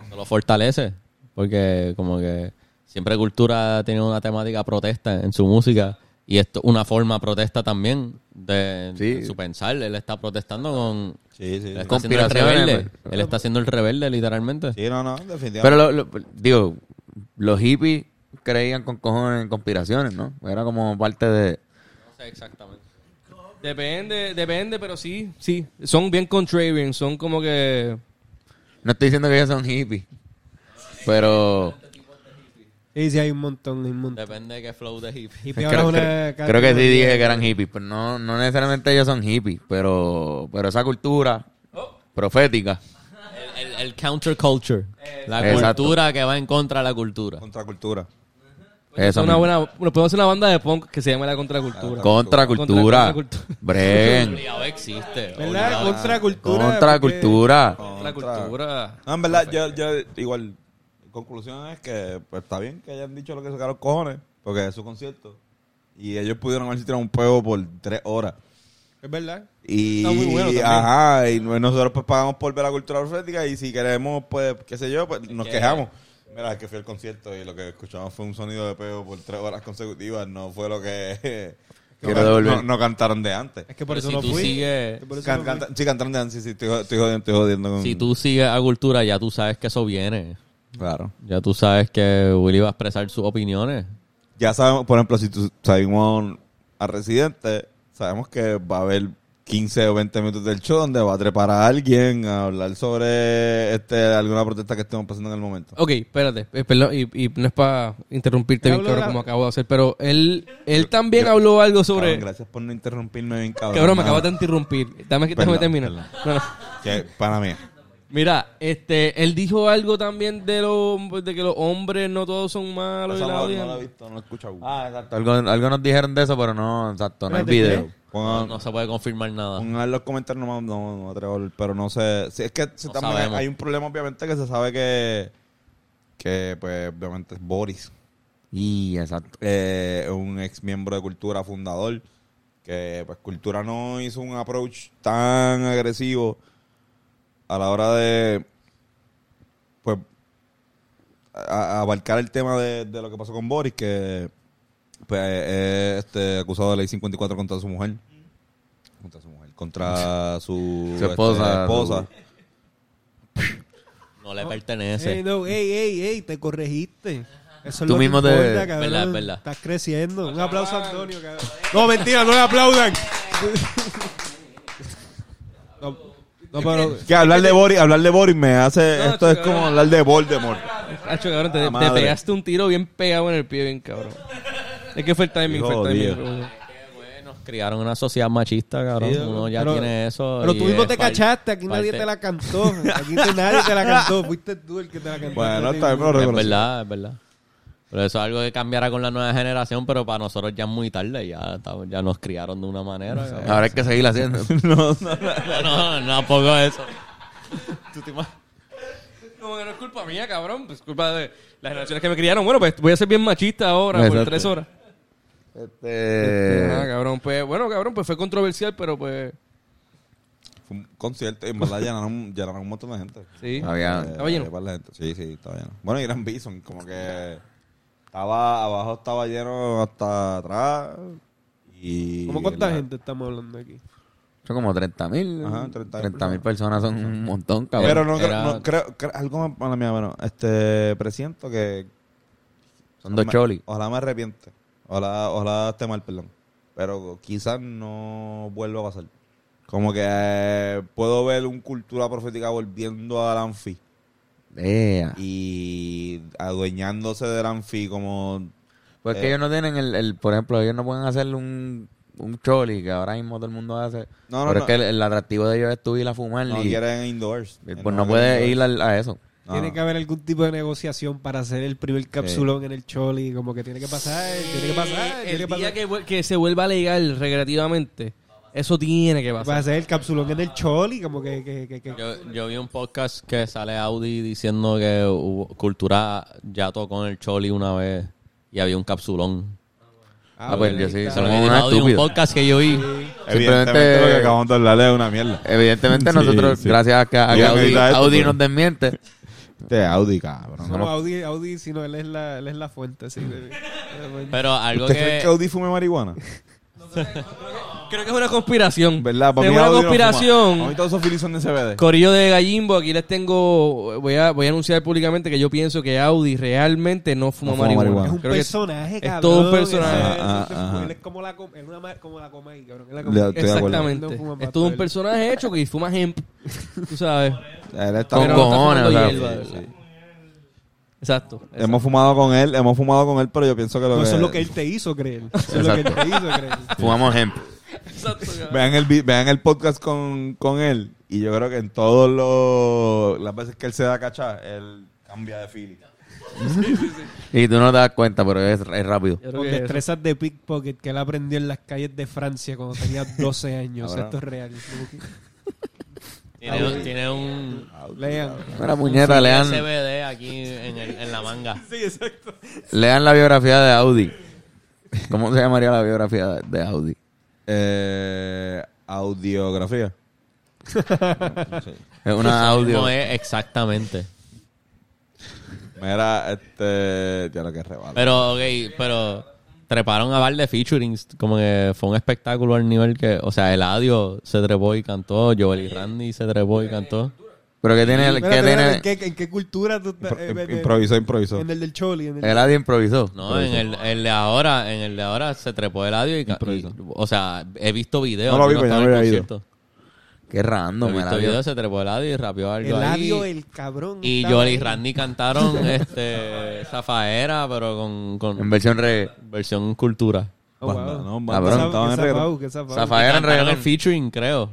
Eso lo fortalece. Porque como que siempre cultura tiene una temática protesta en su música. Y esto una forma protesta también de, Sí. de su pensar. Él está protestando con... sí, sí. Él está haciendo el rebelde. pues. Él está haciendo el rebelde, literalmente. Sí, no, no, definitivamente. Pero, lo- lo- digo, los hippies creían con cojones en conspiraciones, ¿no? Era como parte de... No sé exactamente. Depende, depende, pero sí, sí. Son bien contrarian, son como que... No estoy diciendo que ellos son hippies, pero... Sí, sí, hay un montón, hay un montón. Depende de qué flow de hippie. Creo, que sí dije que eran hippies, pero no, no necesariamente ellos son hippies, pero, pero esa cultura profética. El, el- el counterculture. La Exacto. cultura que va en contra de la cultura. Contracultura. Eso es una buena... Bueno, podemos hacer una banda de punk que se llama La Contracultura. Contracultura. Contracultura. Bren. [LAUGHS] Existe. ¿Verdad? Contracultura. Contracultura. Contracultura. No, en verdad, yo, yo igual, conclusión es que pues, está bien que hayan dicho lo que sacaron los cojones, porque es su concierto. Y ellos pudieron haber tirado un pego por tres horas. Es verdad. Y, Está muy bueno también. ajá, y nosotros pues pagamos por ver la cultura profética y si queremos, pues, qué sé yo, pues nos que- quejamos. Mira, es que fui al concierto y lo que escuchamos fue un sonido de pego por tres horas consecutivas, no fue lo [LAUGHS] que... Quiero no, devolver. no, no cantaron de antes. Es que por Pero eso si no tú fui. sigues- Por eso Can- no fui. canta- sí, cantaron de antes, sí, sí, estoy, estoy jodiendo, estoy jodiendo con... Si tú sigues a cultura, ya tú sabes que eso viene. Claro. Ya tú sabes que Willy va a expresar sus opiniones. ya sabemos, por ejemplo, si tú salimos a Residente, sabemos que va a haber 15 o 20 minutos del show donde va a trepar a alguien a hablar sobre este alguna protesta que estemos pasando en el momento. Ok, espérate, eh, perdón, y, y no es para interrumpirte bien, cabrón, la- como acabo de hacer, pero él, él también habló algo sobre... Cabrón, gracias por no interrumpirme bien, cabrón. Cabrón, me acabas de interrumpir. Dame que Perdón, terminar. No, no. Que, para mí. Mira, este, él dijo algo también de, lo, de que los hombres no todos son malos. y la no, no la he visto, no la he escuchado. Ah, exacto. Algo, algo nos dijeron de eso, pero no, exacto, no hay video. Pongan, No se puede confirmar nada. pongan los comentarios, no, no, no atrevo pero no sé. Sí, es que se- No también hay un problema, obviamente, que se sabe que, que pues, obviamente es Boris. Y exacto. eh, un ex miembro de Cultura fundador, que pues Cultura no hizo un approach tan agresivo a la hora de pues a- a abarcar el tema de, de lo que pasó con Boris, que pues es este, acusado de ley 54 contra su mujer. Contra su mujer. Contra [LAUGHS] su, Su esposa, este, esposa. No le pertenece. Ey, no, ey, ey, ey, te corregiste. Eso es Tú lo mismo que te- importa, cabrón. Verdad, verdad. Estás creciendo. Un aplauso a Antonio, cabrón. No, mentira, no le aplaudan. [LAUGHS] No, no, pero... Que hablar de Boris, hablar de Boris me hace. No, esto es como hablar de Voldemort. Hacho, cabrón, te, pegaste un tiro bien pegado en el pie, bien cabrón. Es que fue el timing, fue el timing. Nos criaron en una sociedad machista, cabrón. Sí, Uno ya pero- tiene eso. Pero tú mismo te cachaste, aquí nadie te la cantó. Aquí te- nadie te la cantó, fuiste tú el que te la cantó. Bueno, está bien, pero Es verdad, es verdad. Pero eso es algo que cambiará con la nueva generación, pero para nosotros ya es muy tarde. Ya, ya nos criaron de una manera. cabrón. Ahora hay que seguir haciendo. [LAUGHS] No, no, no. No, no, no, tampoco eso. Como que no es culpa mía, cabrón. Es culpa de las generaciones que me criaron. Bueno, pues voy a ser bien machista ahora por Exacto. tres horas. Este, Ah, cabrón, pues, bueno, cabrón, pues fue controversial, pero pues, Fue un concierto y en verdad llenaron, llenaron un montón de gente. sí. Había- Eh, Estaba lleno. de gente. Sí, sí, estaba lleno. Bueno, y Gran Bison, como que estaba abajo estaba lleno hasta atrás. Y ¿Cómo cuánta la- gente estamos hablando aquí? son como 30 mil. Ajá, 30.000 30 mil personas son un montón, cabrón. Pero no, creo- Era- no creo, creo- algo me- mala mía, bueno, este presiento que son dos cholis. Ojalá me arrepiente. Ojalá, ojalá esté mal, perdón. Pero quizás no vuelva a pasar. Como que eh, puedo ver un cultura profética volviendo al anfi Y adueñándose del anfi como Pues que Eh. ellos no tienen el, el, por ejemplo, ellos no pueden hacer un, un choli que ahora mismo todo el mundo hace. No, no, pero no. es que el, el atractivo de ellos es tú ir a fumar no y quieren indoors. pues no, puedes ir a, eso. No, Tiene no. que haber algún tipo de negociación para hacer el primer capsulón en el Choli. Como que tiene que pasar, tiene que pasar, tiene el que pasar. día que, se vuelva legal recreativamente, eso tiene que pasar. hacer el capsulón en el Choli, como que... que, que, que- Yo, yo vi un podcast que sale Audi diciendo que hubo- Cultura ya tocó en el Choli una vez y había un capsulón. Ah, pues yo sí, Audi, unos un podcast que yo vi. Evidentemente Simplemente- lo que acabamos de hablar es una mierda. [LAUGHS] Evidentemente Sí, nosotros, sí. gracias a que, a que Audi, esto, Audi pero- nos desmiente, Este Audi, cabrón. No, Audi, Audi, si no, él es la, él es la fuente, sí. de- de- Pero algo ¿Usted cree que... que Audi fume marihuana? [LAUGHS] Creo que es una conspiración. ¿Verdad? Para es mí una Audi no fuma. conspiración. A mí todos esos filis son de CBD. Corillo de Gallimbo, aquí les tengo. Voy a, voy a anunciar públicamente que yo pienso que Audi realmente no fuma No fuma marihuana. marihuana. Es un Creo que- personaje, es cabrón. todo un personaje. Ese- Ajá, ese- ajá. Él es como la, com- es una ma- como la coma ahí, cabrón. Él la Le- coma. estoy de acuerdo. Exactamente. No fuma Es todo un personaje hecho que fuma hemp. Tú sabes. Él está Con Pero fumando- no está cojones, fumando o sea, hierba, sí, ¿verdad? sí. Exacto. Hemos fumado con él, hemos fumado con él, pero yo pienso que lo No, que... eso es lo que él te hizo creer. Eso es lo que él te hizo creer. fumamos hemp. Exacto. Vean el, vean el podcast con, con él y yo creo que en todos los... Las veces que él se da cachá, él cambia de feeling. [LAUGHS] Y tú no te das cuenta, pero es, es rápido. Con destrezas de pickpocket que él aprendió en las calles de Francia cuando tenía [LAUGHS] 12 años. Ahora. Esto es real. Tiene, un- tiene un, Lean. Mira, puñeta, lean, CBD aquí en, el- en la manga. [LAUGHS] lean la biografía de Audi. ¿Cómo se llamaría la biografía de Audi? Eh, audiografía. [LAUGHS] Es una audio. No es exactamente. Mira, este... Ya lo que rebala. Pero, ok, pero treparon a bar de featurings. Como que fue un espectáculo al nivel que, o sea, Eladio se trepó y cantó, Joel y Randy se trepó y cantó. Pero que tiene, Espérate, que espérate, tiene, ¿en, qué, en qué cultura tú estás? Impro- eh, eh, improvisó, improvisó. En el del Choli. En el el audio improvisó. No, en el, el de ahora, en el de ahora se trepó Eladio y, y- o sea, he visto videos. No lo vi, pues, me había ido. concierto. Qué random, Eladio. videos, se trepó Eladio y rapeó algo el ahí. audio, el cabrón. Y Joel y. Randy cantaron [LAUGHS] este Zafaera, pero con, con En versión versión cultura. Oh, wow. ¿no? Cabrón. Zafaera en reggaetón. featuring, creo.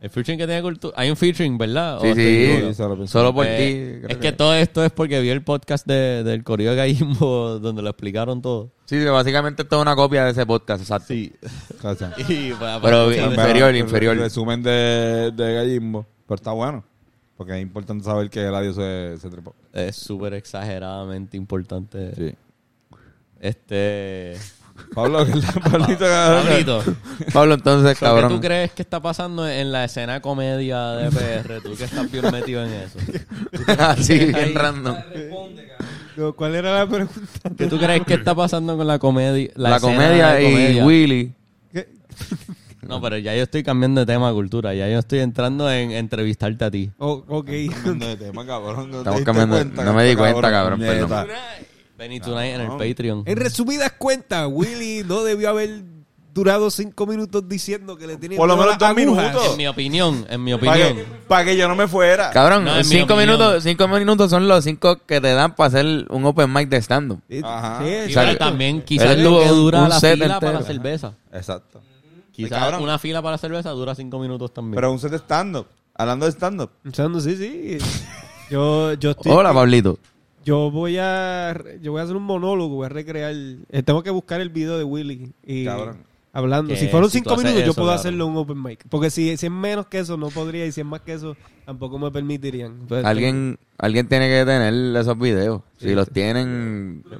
El featuring que tiene cultura. Hay un featuring, ¿verdad? ¿O Sí, sí. solo por Eh, ti. es que todo esto es porque vi el podcast de, del Corillo de Gallimbo [LAUGHS] donde lo explicaron todo. Sí, básicamente esto es una copia de ese podcast, exacto. Sí. Gracias. [LAUGHS] Y, pues, Pero pues, inferior, inferior. El resumen de, de Gallimbo. Pero está bueno. Porque es importante saber que Eladio se, se trepó. es súper exageradamente importante. Sí. Este. Pablo, la [LAUGHS] Pablito. Pablito, Pablo, entonces, ¿qué cabrón. tú crees que está pasando en la escena comedia de PR? Tú que estás bien metido en eso. [LAUGHS] Así, bien random. No, ¿Cuál era la pregunta? ¿Qué tú crees que está pasando con la comedia? La, escena comedia de y comedia? Willy. ¿Qué? No, pero ya yo estoy cambiando de tema cultura. Ya yo estoy entrando en entrevistarte a ti. Oh, ok. Cambiando de tema, cabrón. No, Estamos cambiando- cuenta, no me di cuenta, cabrón, perdón. Benny Tonight en el. Patreon. En resumidas cuentas, Willy no debió haber durado cinco minutos diciendo que le tenía Por lo menos dos minutos. En mi opinión, en mi Para opinión. que, pa' que yo no me fuera. Cabrón, No, cinco minutos, cinco minutos son los cinco que te dan para hacer un open mic de stand-up. Ajá. sí, Sí, exacto. pero también quizás lo que dura un la set fila entero. para la cerveza. Exacto. Quizás cabrón. una fila para la cerveza dura cinco minutos también. Pero un set de stand-up. Hablando de stand-up. Pensando, sí, sí. Yo, yo estoy... Hola, Pablito. Yo voy a yo voy a hacer un monólogo, voy a recrear. eh, tengo que buscar el video de Willy y Cabrón. hablando. Que Si fueron si cinco haces minutos, yo eso, puedo cabrón. hacerlo en un open mic. Porque si, si es menos que eso, no podría. Y si es más que eso, tampoco me permitirían. Entonces, Alguien, alguien tiene que tener esos videos. Si los tienen, Lo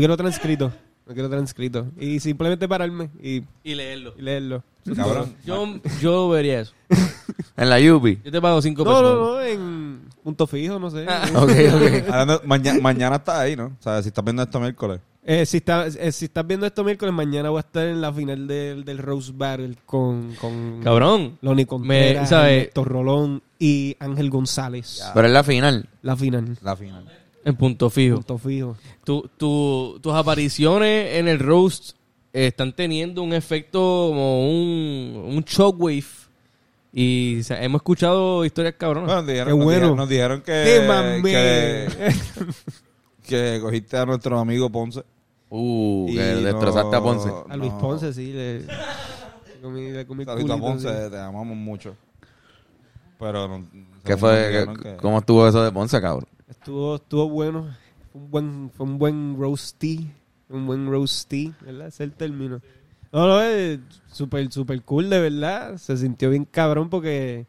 quiero transcrito. Lo quiero transcrito. Y simplemente pararme y, Y leerlo. y leerlo. Cabrón. Yo, yo vería eso. [LAUGHS] en la Yupi. Yo te pago cinco No, pesos. no, no, en punto fijo, no sé. [LAUGHS] Ok, [LAUGHS] ok. Hablando- maña- mañana está ahí, ¿no? O sea, si estás viendo esto miércoles. Eh, si, está, eh, si estás viendo esto miércoles, mañana voy a estar en la final del, del Rose Battle con, con Cabrón. Lonnie Contreras, ¿sabes? Héctor Rolón y Ángel González. Pero es la final. La final. La final. En punto fijo. Punto fijo. Tu, tu- tus apariciones en el roast eh, están teniendo un efecto como un, un shockwave. Y o sea, hemos escuchado historias cabronas. Bueno, nos dijeron, Qué nos bueno. dijeron- nos dijeron que, que, [LAUGHS] que cogiste a nuestro amigo Ponce. Uh, Y que destrozaste a no- Ponce. A Luis no. Ponce, sí. Le, le comí, le comí Saludito a culito, Ponce, sí. te amamos mucho. Pero no, ¿Qué fue? nos dijeron ¿Qué- que- ¿Cómo estuvo eso de Ponce, cabrón? Estuvo, estuvo bueno. Fue un buen, fue un buen roasty. Un buen roasty, ¿verdad? Ese es el término. No, no, es súper, súper cool, de verdad. Se sintió bien cabrón porque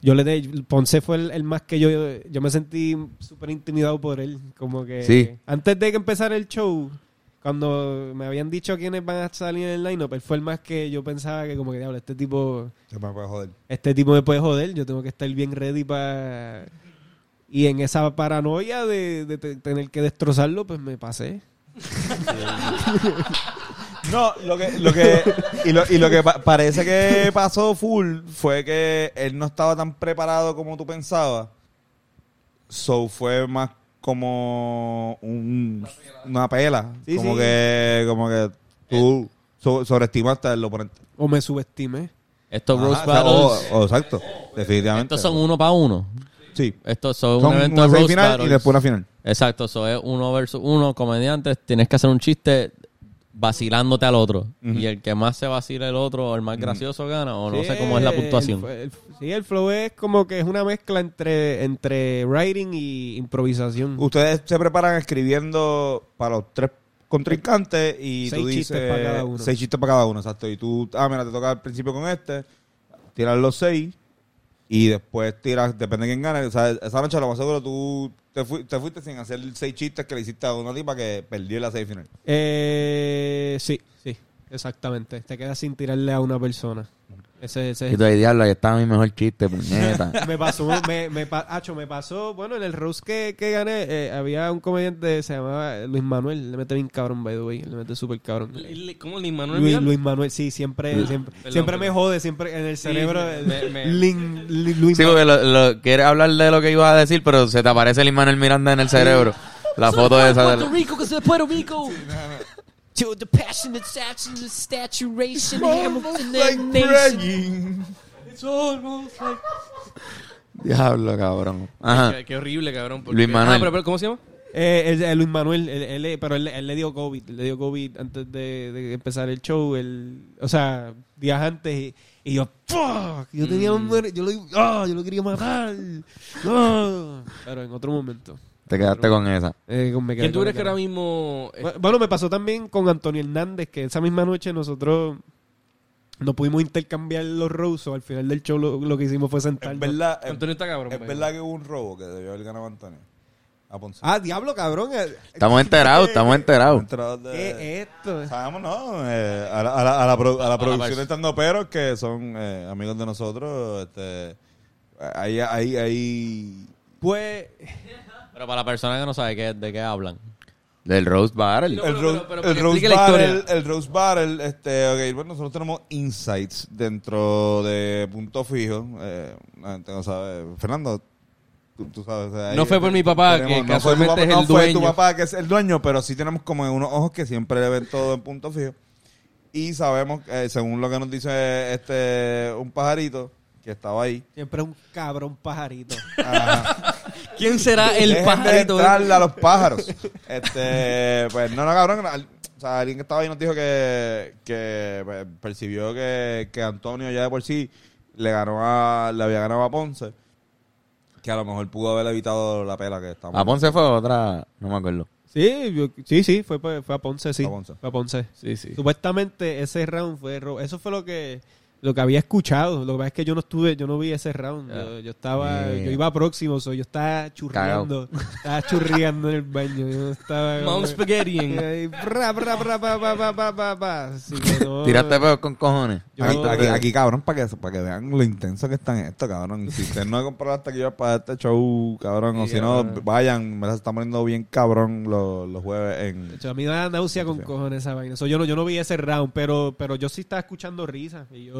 yo le de Ponce fue el, el más que yo, yo me sentí súper intimidado por él. Como que Sí. antes de que empezara el show, cuando me habían dicho quiénes van a salir en el lineup, él fue el más que yo pensaba que como que, diablo, este tipo, Se me puede joder. este tipo me puede joder, yo tengo que estar bien ready para... Y en esa paranoia de, de te- tener que destrozarlo, pues me pasé. [LAUGHS] No, lo que, lo que, y lo, y lo que pa- parece que pasó full fue que él no estaba tan preparado como tú pensabas. So fue más como un, una pela. Sí, como sí. que, como que tú so- sobreestimaste al oponente. O me subestimé. Estos Ajá, roast o sea, battles, o- o exacto, definitivamente. estos son uno para uno. Sí. Estos son, Son un evento una de semifinal y battles. después una final. Exacto, eso es uno versus uno, comediantes, tienes que hacer un chiste vacilándote al otro. Y el que más se vacila el otro, o el más gracioso gana, o no Sí, sé cómo es la el- puntuación. el- sí, el flow es como que es una mezcla entre, entre writing y improvisación. Ustedes se preparan escribiendo para los tres contrincantes y Seis tú dices chistes para cada uno. seis chistes para cada uno, exacto. Y tú, ah, mira, te toca al principio con este, tiras los seis y después tiras, depende de quién gane. O sea, esa noche lo más seguro tú te, fui- te fuiste sin hacer seis chistes que le hiciste a una tipa que perdió la seis final. Eh, sí, sí, exactamente. Te quedas sin tirarle a una persona. Ese, ese Y tú ahí, diablo, ahí estaba mi mejor chiste, puñeta. [LAUGHS] me pasó, me, me, pa- acho, me pasó, bueno, en el roast que, que gané, eh, había un comediante, se llamaba Luis Manuel, le mete bien cabrón, by the way, le mete súper cabrón. ¿Cómo Lin Manuel Luis, Miranda? Luis Manuel, sí, siempre, siempre, Perdón, siempre me jode, siempre en el cerebro. sí, me- me- Lin- Li- Luis Sí, porque lo, lo- quieres hablar de lo que ibas a decir, pero se te aparece el Manuel Miranda en el cerebro. La foto esa de Puerto Rico, que soy de Puerto Rico. To the passionate saturation, saturation, Hamilton, and nation. Diablo, cabrón. Ajá. Qué, qué horrible, cabrón. porque- Luis Manuel. Ah, pero, pero, ¿cómo se llama? Eh, el- el Luis Manuel, él- él- pero él, él le dio COVID, le dio COVID antes de, de empezar el show, él, o sea, días antes, y, y yo, fuck, yo tenía un, yo lo, ah, yo lo quería matar, [LAUGHS] ah. pero en otro momento. Te quedaste con esa. eh, con- me ¿Quién tú crees que ahora mismo... Bu- Bueno, me pasó también con Antonio Hernández, que esa misma noche nosotros no pudimos intercambiar los roses, al final del show lo, lo que hicimos fue Es sentarnos. verdad, es, Antonio está cabrón. es pues. verdad que hubo un robo que debió haber ganado Antonio. A Ponce. Ah, diablo, cabrón. eh, Estamos enterados, estamos enterados. ¿Qué es esto? Sabemos, ¿no? Eh, a, la, a, la, a, la pro- a la producción estando peros que son eh, amigos de nosotros. Este, ahí, ahí, ahí. Pues, Pero para la persona que no sabe qué, de qué hablan. Del Rose. No, el, pero- Rose, pero- pero el Rose historia. el Rose Battle, este, ok, bueno, nosotros tenemos insights dentro de Punto Fijo. Eh, la gente no sabe. Fernando, tú sabes. o sea, ahí No fue por mi papá, que no fue tu casualmente papá- es no el fue tu dueño. papá que es el dueño, pero sí tenemos como unos ojos que siempre le ven todo en punto fijo. Y sabemos, eh, según lo que nos dice este un pajarito que estaba ahí. Siempre un cabrón pajarito. Ajá. ¿Quién será el Dejen de pajarito? entrarle a los pájaros. Este, pues no, no, cabrón. al- O sea, alguien que estaba ahí nos dijo que, que pues, percibió que, que Antonio ya de por sí le ganó a, le había ganado a Ponce. Que a lo mejor pudo haber evitado la pela que estamos. A Ponce fue otra, no me acuerdo. Sí, yo- sí, sí, fue, fue, fue a Ponce, sí. A Ponce. Fue a Ponce. Sí, sí. Supuestamente ese round fue ro- eso fue lo que lo que había escuchado. Lo que pasa es que yo no estuve, yo no vi ese round. Yo, yo estaba, Yeah. yo iba próximo, so yo estaba churriando, [LAUGHS] estaba churriando en el baño. Yo no estaba como- Mount Spaghetti. Y [LAUGHS] ahí, bra, bra, bra, pa, pa, pa, pa, [LAUGHS] no- Tiraste peor con cojones. Yo- Aquí, aquí, aquí, cabrón, para que, para que vean lo intenso que está en esto, cabrón. Y si usted no ha comprado hasta que yo para este show, cabrón, o si no, vayan, me la está poniendo bien cabrón los, los jueves en... De hecho, a mí me da náusea con cojones esa vaina. So, yo, no, yo no vi ese round, pero, pero yo sí estaba escuchando risa. Y yo,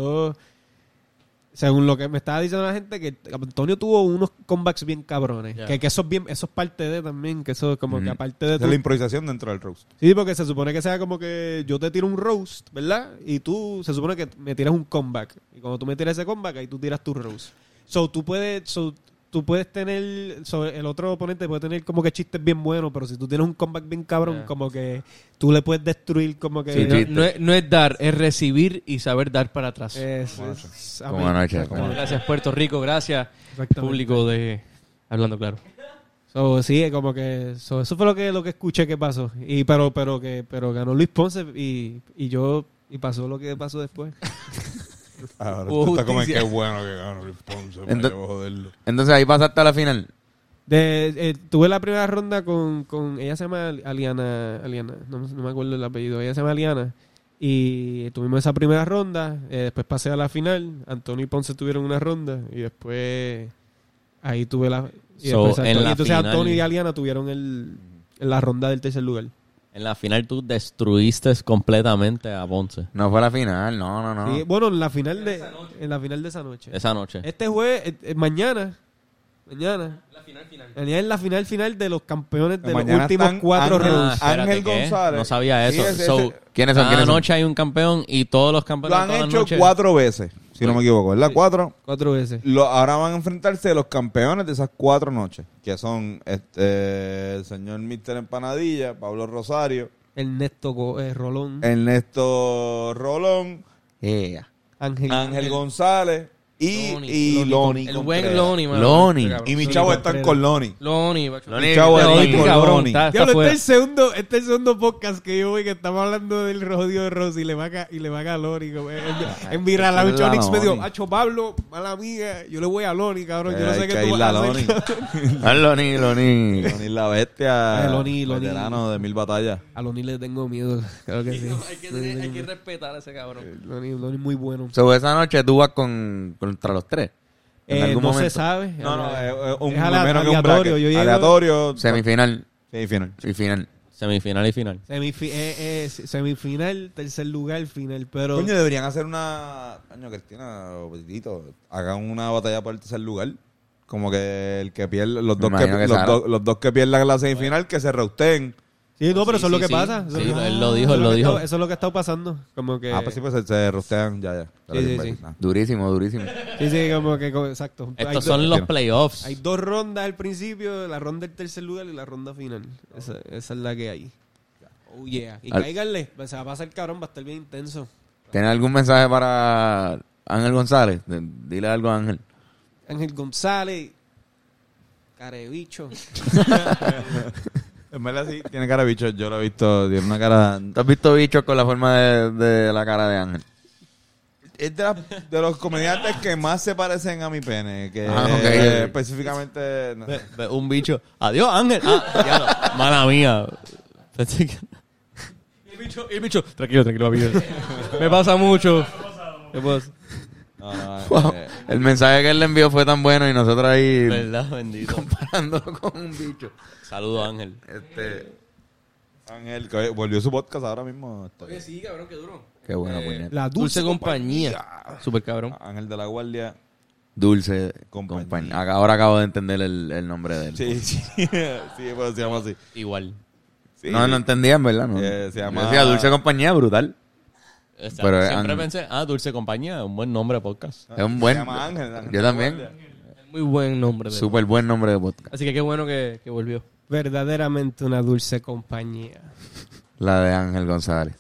según lo que me estaba diciendo la gente, que Antonio tuvo unos comebacks bien cabrones. Que, que eso es bien, eso es parte de también, que eso como que aparte de tu- es la improvisación dentro del roast. Sí, porque se supone que sea como que yo te tiro un roast, ¿verdad? Y tú, se supone que me tiras un comeback. Y cuando tú me tiras ese comeback, ahí tú tiras tu roast. So, tú puedes, so, tú puedes tener, so, el otro oponente puede tener como que chistes bien buenos, pero si tú tienes un comeback bien cabrón, como que tú le puedes destruir como que... Sí, no, no es, no es dar, es recibir y saber dar para atrás. Es- es- Como anoche, como. Gracias Puerto Rico, gracias público de Hablando Claro. So, sí, como que so, eso fue lo que lo que escuché que pasó. Y pero pero que pero ganó Luis Ponce y, y yo y pasó lo que pasó después. [LAUGHS] Ahora Hubo tú estás como qué bueno que ganó Luis Ponce, para Ento- yo joderlo. Entonces ahí pasaste a la final. De, eh, tuve la primera ronda con, con ella se llama Aliana, Aliana, no, no me acuerdo el apellido, ella se llama Aliana y tuvimos esa primera ronda, eh, después pasé a la final, Antonio y Ponce tuvieron una ronda y después ahí tuve la y So, después en Antonio- la entonces final- Antonio y Aliana tuvieron el la ronda del tercer lugar. En la final tú destruiste completamente a Ponce No fue la final, no, no, no. Sí, bueno, en la final de en la final de esa noche. esa noche. Este jueves, eh, eh, mañana, mañana, La final final. mañana es la final final de los campeones de Mañana los últimos están cuatro Ángel- rounds. espérate, Ángel ¿qué? González. No sabía Sí, eso. ese- So, ese- ¿Quiénes son? cada ¿Quiénes son? noche hay un campeón y todos los Lo campeones han todas las hecho noches- cuatro veces, si no me equivoco, ¿verdad? Cuatro. Cuatro veces. Lo- ahora van a enfrentarse los campeones de esas cuatro noches, que son este, el señor Mister Empanadilla, Pablo Rosario, Ernesto Go- eh, Rolón, Ernesto Rolón, Ángel González y Loni. y Loni. El buen. Loni, mano. Loni. Cabrón. Y mis Loni chavos están con Mis chavos Te están oíste, con cabrón. Loni. Está, está Diablo, este es el segundo, este es el segundo podcast que yo voy que estamos hablando del rodio de Rosy y le va a, y le va a caer a Loni. como En, Launch la Onyx me dijo. Hacho Pablo, mala amiga, yo le voy a Loni, cabrón. Yo no sé qué que tú vas a Loni. hacer. Ah, [LAUGHS] Loni, Loni. Loni la bestia. Loni, Loni. Veterano de mil batallas. A Loni le tengo miedo, [LAUGHS] claro que sí. Hay que, tener- hay que respetar a ese cabrón. Loni, Loni es muy bueno. Esa noche tú vas con, contra los tres. En Eh, algún no momento. se sabe. No, no, Eh, es, es un es aleatorio, yo llego- Aleatorio. Semifinal Semifinal. y final. Semifinal y final. Semifi- eh, eh, semifinal, tercer lugar, final. Pero Coño, deberían hacer una. Coño, Cristina, Petitito, hagan una batalla por el tercer lugar. Como que el que pierde, los dos que, que los, Sara. dos- los dos que pierdan la semifinal, que se reusteen. Sí, no, pero Sí, eso es lo sí, que sí. pasa. Eso Sí, lo- él lo dijo, él lo que dijo. está- eso es lo que está pasando. Como que. Ah, pues sí, pues se, se rostean, ya, ya. Sí, sí, sí. Nah. Durísimo, durísimo. Sí, sí, como que, como- exacto. Estos do- son los Entiendo. playoffs. Hay dos rondas al principio, la ronda del tercer lugar y la ronda final. Esa, esa es la que hay. Oh, yeah. Y Al- cáiganle, pues, se va a pasar cabrón, va a estar bien intenso. ¿Tienes algún mensaje para Ángel González? Dile algo a Ángel. Ángel González, carebicho. [LAUGHS] En verdad sí, tiene cara de bicho. Yo lo he visto, tiene una cara... ¿Tú has visto bichos con la forma de, de la cara de Ángel? Es de, la- de los comediantes que más se parecen a mi pene. Que Ah, ok. eh, específicamente... no. Ve- ve un bicho. Adiós, Ángel. Ah, diablo. Mala mía. Pensé [LAUGHS] que- Y el bicho, y el bicho, tranquilo, tranquilo, amigo. Me pasa mucho. ¿Qué pasa? No, no, [LAUGHS] Wow. eh, El mensaje que él le envió fue tan bueno y nosotros ahí ¿Verdad? Bendito. comparándolo con un bicho. Saludos, Ángel. Este, Ángel, que volvió su podcast ahora mismo. este, sí, cabrón, qué duro. qué bueno, Eh. La Dulce compañía. Super cabrón. Ángel de la Guardia. Dulce Compañía. Compañía. Ahora acabo de entender el, el nombre de él. Sí, [LAUGHS] sí. sí, pues se llama así. Igual. Sí, no, no entendía, en verdad. No. Eh, se llama- Yo decía Dulce Compañía, brutal. Pero, siempre Ángel. pensé, ah, Dulce Compañía, un buen nombre de podcast. Es un buen. Se llama Ángel, Ángel Yo también. Guardia. Muy buen nombre. de- Súper buen nombre de podcast. Así que qué bueno que, que volvió. Verdaderamente una dulce compañía. La de Ángel González.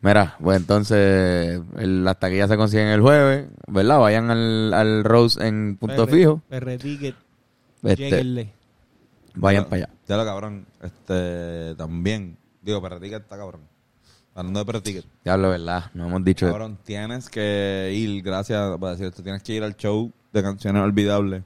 Mira, pues entonces el- las taquillas se consiguen el jueves, ¿verdad? Vayan al, al Rose en punto Perre- fijo. Perre Ticket. Este, Lléguenle. vayan Ya- para allá. Ya lo cabrón. Este, también. Digo, Perreticket está cabrón. Hablando de Perreticket. Ya lo verdad, no hemos dicho. Cabrón, tienes que ir, gracias por decir esto, tienes que ir al show de canciones olvidables.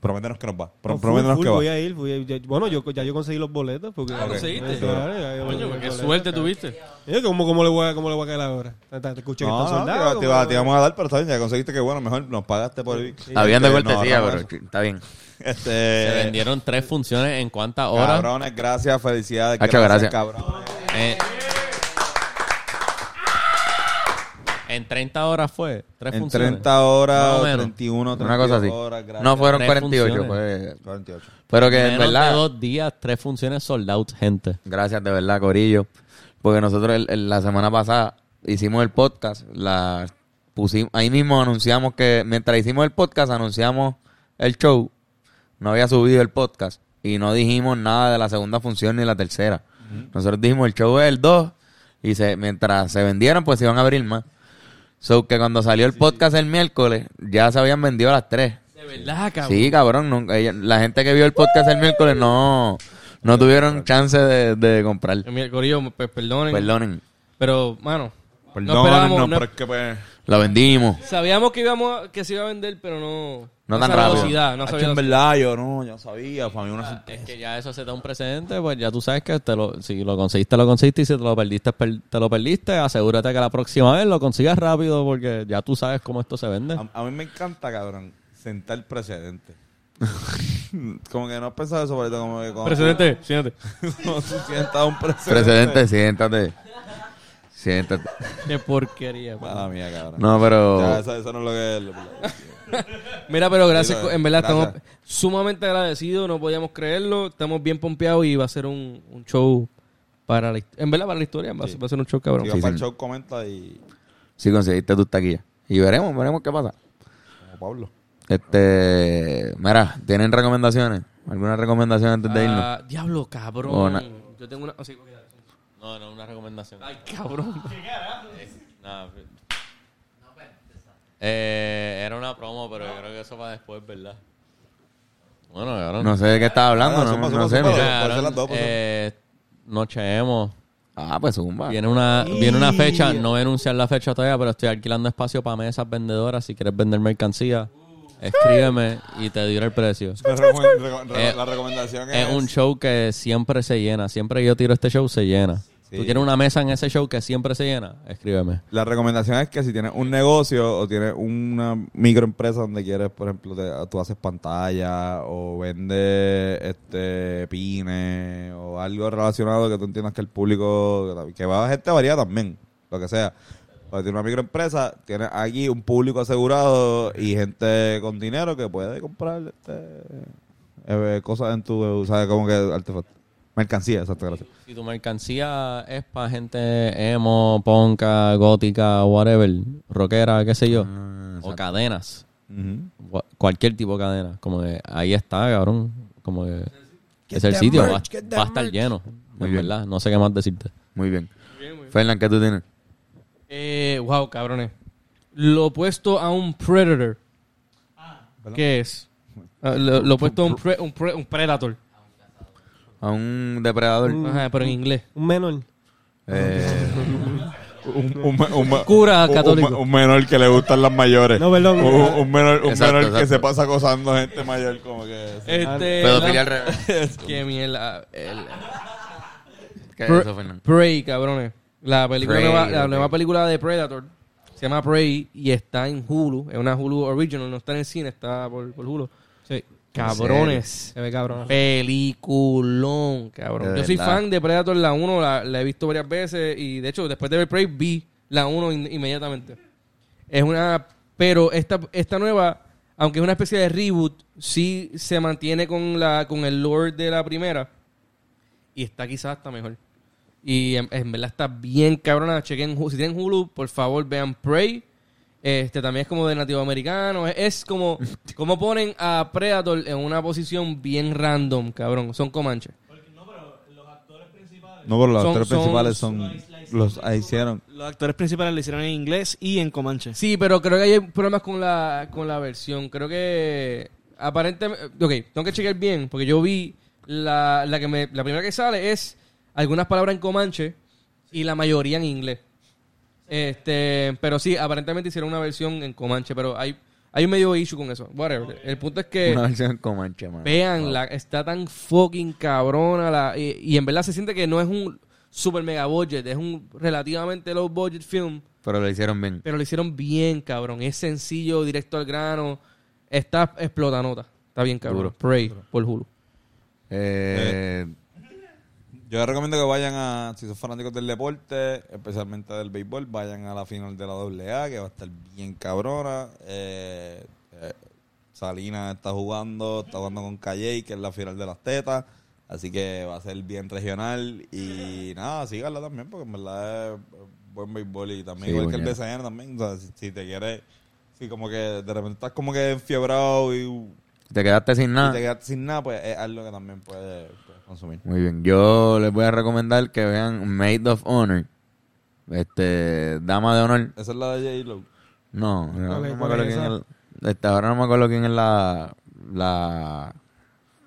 Prométenos que nos va. Pro- No, full, prométenos full, que voy va. a ir. voy a ir. Ya- bueno, yo, ya yo conseguí los boletos. Porque, Ah, ¿conseguiste? Eh, claro, ya yo- Coño, los qué boletos, suerte claro. tuviste. Eh, ¿Cómo, cómo, le voy a, ¿Cómo le voy a caer ahora? Te, te- te escuché que No, está no, te, soldado. te, ¿cómo iba- le te voy a- íbamos a dar, pero está bien, ya conseguiste que bueno, mejor nos pagaste por ir. Está bien de Este, cortesía, no, pero no, está bien. Se Este, vendieron tres funciones en cuántas horas. cabrones, gracias, felicidades. Hacho, gracias. cabrones. Eh, en 30 horas fue. Tres En funciones. 30 Más horas, o menos. 31, 32 Una cosa así. horas, gracias. No fueron Tres 48, funciones. fue. 48. Pero que en Menos de verdad. dos días, tres funciones sold out, gente. Gracias de verdad, Corillo. Porque nosotros el- el- la semana pasada hicimos el podcast, la pusimos, ahí mismo anunciamos que, mientras hicimos el podcast, anunciamos el show. No había subido el podcast y no dijimos nada de la segunda función ni la tercera. Nosotros dijimos el show es el 2 y se, mientras se vendieron, pues se iban a abrir más. So que cuando salió el podcast el miércoles, ya se habían vendido las tres. De verdad, cabrón. Sí, cabrón. nunca- ella- la gente que vio el podcast el miércoles no, no tuvieron chance de, de comprar. Mira, Corillo, pues perdonen. Perdonen. Pero, mano, no esperábamos. no, no- pero es que pues... La vendimos. sabíamos que íbamos a- que se iba a vender, pero no. No tan esa rápido. velocidad, no Hacho, sabía en la- verdad, yo no, yo sabía, para mí una Es sorpresa. que ya eso se da un precedente, pues ya tú sabes que te lo, si lo conseguiste, lo conseguiste y si te lo perdiste, per- te lo perdiste. Asegúrate que la próxima vez lo consigas rápido porque ya tú sabes cómo esto se vende. A, a mí me encanta, cabrón, sentar precedente. [LAUGHS] como que no has pensado eso, ahorita como que cuando Precedente, siéntate. [LAUGHS] tú- cuando tú sientas un precedente. Precedente, siéntate. Siéntate. Qué porquería. Mala mía, cabrón. No, pero. Ya, eso, eso no es lo que es. lo- [LAUGHS] Mira, pero gracias, en verdad gracias. estamos sumamente agradecidos, no podíamos creerlo, estamos bien pompeados y va a ser un, un show para la, en verdad para la historia, va, a ser- va a ser un show cabrón. Si Sí, vas para el show, comenta y... Si conseguiste tus taquillas. Y veremos, veremos qué pasa. Como Pablo. Este. Mira, ¿tienen recomendaciones? ¿Alguna recomendación antes de irnos? Ah, diablo, cabrón. Yo tengo una... oh, sí. No, no, una recomendación. Ay, cabrón. [LAUGHS] Nada, eh, era una promo, pero yo creo que eso va después, ¿verdad? Bueno, cabrón. No sé de qué estás hablando, Ah, no, zumba, no zumba, sé. zumba. no sé. Puede ser Cabrón, las dos, puede ser. eh, Noche Emo. Ah, pues zumba. Viene una, viene una fecha, no voy a anunciar la fecha todavía, pero estoy alquilando espacio para mesas vendedoras. Si quieres vender mercancía, escríbeme y te diré el precio. [LAUGHS] La, recom- recom- Eh, la recomendación es... Es un show que siempre se llena. Siempre que yo tiro este show, se llena. Sí. ¿Tú tienes una mesa en ese show que siempre se llena? Escríbeme. La recomendación es que si tienes un negocio o tienes una microempresa donde quieres, por ejemplo, te- tú haces pantalla o vendes este pines o algo relacionado que tú entiendas que el público, que va a gente variada también, lo que sea. Cuando tienes una microempresa, tienes aquí un público asegurado y gente con dinero que puede comprar este, eh, cosas en tu, ¿sabes? Como que artefactos. Mercancía, exacto, gracias. Si tu mercancía es para gente emo, ponca, gótica, whatever, rockera, qué sé yo, o cadenas, cualquier tipo de cadena, como que ahí está, cabrón, como que es el sitio, va, va a estar lleno, Muy en bien. verdad, no sé qué más decirte. Muy bien. Fernán, ¿qué tú tienes? Eh, wow, cabrones. Lo opuesto a un Predator. ¿Qué es? [LAUGHS] Ah, lo, lo opuesto a un, pre- un, pre- un Predator. A un depredador. Ajá, pero en inglés. Un menor. Eh, [LAUGHS] Un, un, [LAUGHS] un- un- Cura un- católico. Un, un menor que le gustan las mayores. No, perdón. Un, un menor, un Exacto, menor que exacto. se pasa acosando a gente mayor, como que. sí. Este, pedofilia al la- revés. Qué mierda. El, ¿Qué es Pre- eso, Fernán? Prey, cabrones. La película Prey, nueva, la nueva película de Predator se llama Prey y está en Hulu. Es una Hulu original, no está en el cine, está por, por Hulu. Sí. Cabrones. Se ve cabrón. Peliculón, cabrón. De Yo soy verdad. fan de Predator la 1, la, la he visto varias veces y de hecho después de ver Prey vi la 1 in- inmediatamente. Es una pero esta esta nueva aunque es una especie de reboot, sí se mantiene con la con el lore de la primera y está quizás hasta mejor. Y en, en verdad está bien cabrona. Chequen, si tienen Hulu, por favor vean Prey. Este también es como de nativo americano. Es, es como, [LAUGHS] como ponen a Predator en una posición bien random, cabrón. Son comanches. No, pero los Son- actores son- principales son... Los hicieron. Los actores principales lo hicieron en inglés y en comanche. Sí, pero creo que hay problemas con la, con la versión. Creo que aparentemente... Ok, tengo que chequear bien, porque yo vi la, la, que me, la primera que sale es algunas palabras en comanche y la mayoría en inglés. Este, pero sí, aparentemente hicieron una versión en comanche, pero hay, hay un medio issue con eso. Whatever. El punto es que... Una versión en Comanche, man. Vean, la, está tan fucking cabrona. La, y, y en verdad se siente que no es un super mega budget, es un relativamente low budget film, Pero lo hicieron bien. pero lo hicieron bien, cabrón. Es sencillo, directo al grano. Está explotanota. Está bien, cabrón. Duro. Pray por Hulu. Eh, Yo les recomiendo que vayan a, si son fanáticos del deporte, especialmente del béisbol, vayan a la final de la AA, que va a estar bien cabrona. Eh, eh, Salinas está jugando, está jugando con Calle, que es la final de las tetas. Así que va a ser bien regional. Y nada, síganla también, porque en verdad es buen béisbol. Y también, Sí, igual que el. BCN también. O sea, si, si te quieres, si como que de repente estás como que enfiebrado y, te quedaste sin y nada. te quedas sin nada, pues es algo que también puedes consumir. Muy bien. Yo les voy a recomendar que vean Maid of Honor. Este, Dama de Honor. Esa es la de J-Lo. No, no, ¿Cuál es- no me cuál acuerdo es quién esa? es. el- este, ahora no me acuerdo quién es la la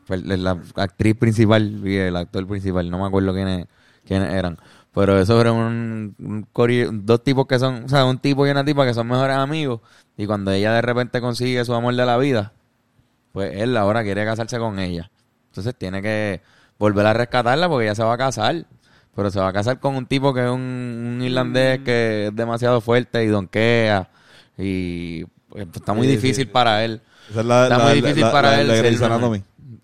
pues, la actriz principal y el actor principal. No me acuerdo quiénes quiénes eran. Pero eso era un, dos tipos que son, o sea, un tipo y una tipa que son mejores amigos. Y cuando ella de repente consigue su amor de la vida, pues él ahora quiere casarse con ella. Entonces tiene que volver a rescatarla porque ella se va a casar. Pero se va a casar con un tipo que es un, un irlandés que es demasiado fuerte y donquea. Y pues, está muy Sí, difícil sí. para él. Esa es la, Está la- muy difícil la- para él ser.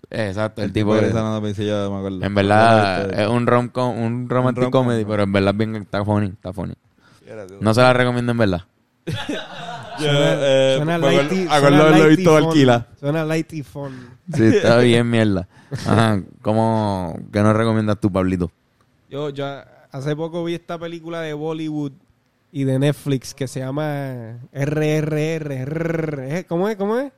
Exacto, el, El tipo de Anatomy, sí, yo me acuerdo. En verdad es un rom un romantic comedy, pero en verdad bien está funny, está funny. No se la recomiendo en verdad. [LAUGHS] Suena, eh, suena light y- y visto fun. alquila. Suena light y fun. Sí, está bien mierda. Ajá, ¿cómo que no recomiendas tú, Pablito? Yo, yo hace poco vi esta película de Bollywood y de Netflix que se llama RRR. RRR. ¿Cómo es? ¿Cómo es?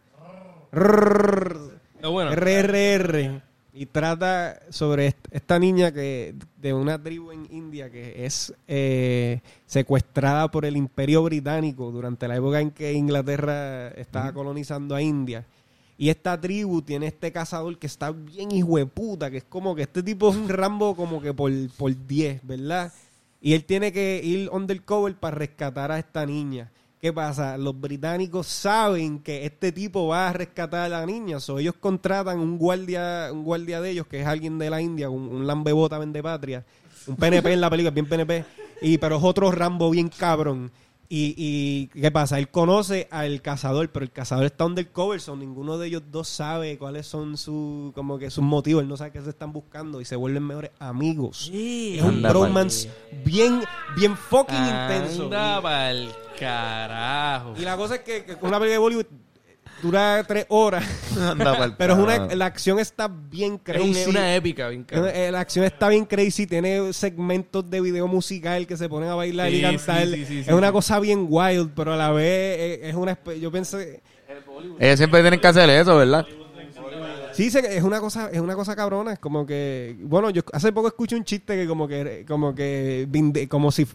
RRR. Pero bueno, RRR. Y trata sobre est- esta niña que de una tribu en India que es eh, secuestrada por el Imperio Británico durante la época en que Inglaterra estaba colonizando a India. Y esta tribu tiene este cazador que está bien hijo de puta, que es como que este tipo es un Rambo como que por, por 10, ¿verdad? Y él tiene que ir undercover para rescatar a esta niña. ¿Qué pasa? Los británicos saben que este tipo va a rescatar a la niña, so ellos contratan un guardia, un guardia de ellos que es alguien de la India, un, un lambebota vende patria, un PNP en la película, bien PNP, y pero es otro Rambo bien cabrón. Y, y ¿qué pasa? Él conoce al cazador, pero el cazador está undercover, so ninguno de ellos dos sabe cuáles son sus como que sus motivos, él no sabe qué se están buscando y se vuelven mejores amigos. Es un bromance bien, bien fucking intenso. anda pa'l carajo. Y la cosa es que, que una película de Bollywood dura tres horas, [LAUGHS] Anda pero es una, la acción está bien Es crazy. una épica, bien. Eh, La acción está bien crazy, tiene segmentos de video musical que se ponen a bailar y cantar. sí, sí, sí, es sí, una sí. cosa bien wild, pero a la vez eh, es una... espe- Yo pensé... Ellos siempre tienen que hacer eso, ¿verdad? Sí, se- es una cosa, es una cosa cabrona, es como que, bueno, yo hace poco escuché un chiste que como que, como que, como si,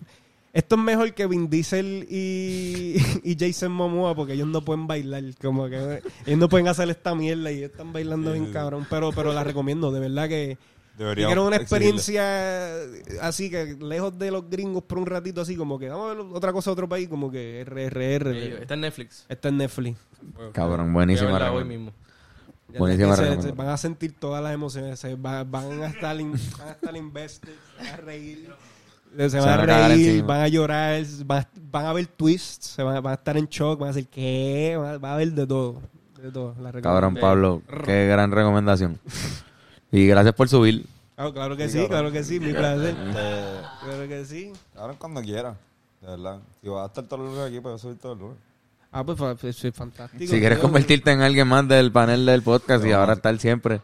esto es mejor que Vin Diesel y, [LAUGHS] y Jason Momoa porque ellos no pueden bailar, como que ellos no pueden hacer esta mierda y ellos están bailando bien cabrón, pero, pero la recomiendo, de verdad que, Deberíamos quieren una exigirle. experiencia así que lejos de los gringos por un ratito así como que vamos a ver otra cosa de otro país como que RRR, Está en Netflix. está en Netflix. Cabrón, Voy a buenísima hoy mismo. Buenísima se- van a sentir todas las emociones, se va- van a estar in- van a estar invested, van a reír, se van van a reír, van a llorar, van a, van a ver twists, se van, a- van a estar en shock, van a decir ¿qué? Van a, va a haber de todo, de todo. La Cabrón. Pablo, qué gran recomendación. Y gracias por subir. Ah, claro que sí, claro que sí, mi placer. Claro que sí. Ahora cuando quiera, de verdad. Si vas a estar todos los lunes aquí, pues subir todos los lunes. Ah, pues pues, es fantástico. Si quieres convertirte en alguien más del panel del podcast y ahora estar siempre,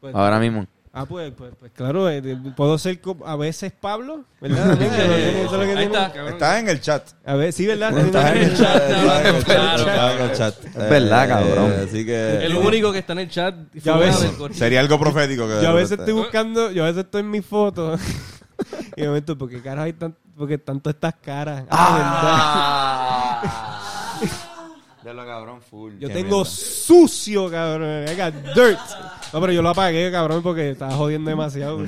Pues- ahora mismo. Ah, pues, pues, pues claro, eh, de- puedo ser a veces Pablo, ¿verdad? [LAUGHS] Eso es lo que Ahí está, cabrón. Está en el chat. A ver, sí, ¿verdad? Está en el chat. Está en el chat. Claro, Está en el chat. Es verdad, Eh, cabrón. Así que... El único que está en el chat. Ya del corillo. Sería algo profético que... Yo a veces estoy buscando, yo a veces estoy en mi foto [LAUGHS] y de momento, ¿por qué caras hay tan, porque tanto estas caras? Ah, [LAUGHS] Ya lo cabrón, full. Yo tengo sucio, cabrón. I got dirt. No, pero yo lo apagué, cabrón, porque estaba jodiendo demasiado.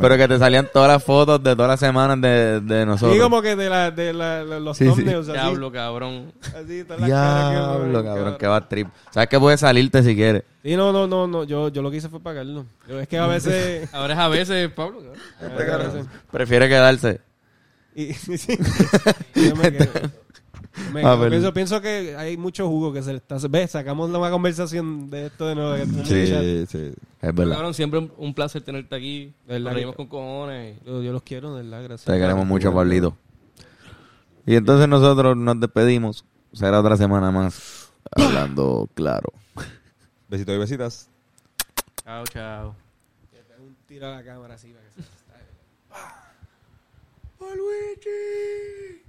Pero que te salían todas las fotos de todas las semanas de, de nosotros. Y como que de, la, de la, los Sí, sí. así. Diablo, cabrón. Así, todas las caras que- Diablo, cabrón, que va trip. Sabes que puedes salirte si quieres. Sí, no, no, no, no. Yo, yo lo que hice fue pagarlo. Yo, es que a [LAUGHS] veces... Ahora es a veces, Pablo. cabrón. a veces- Prefiere quedarse. Y, [LAUGHS] sí. Yo me quedo. Me Ah, pienso, pienso que hay mucho jugo que se le está... ¿Ves? Sacamos una conversación de esto de nuevo. chat. Sí, sí. Es verdad. Cabrón, siempre un- placer tenerte aquí. ¿Verdad Nos que- reímos con cojones. Yo, yo los quiero, de verdad, gracias. Te queremos mucho, Pablito. Y entonces nosotros nos despedimos. Será otra semana más. Hablando claro. Besitos y besitas. Chao, chao. Un tiro a la cámara así para que se...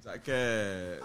¿Sabes qué?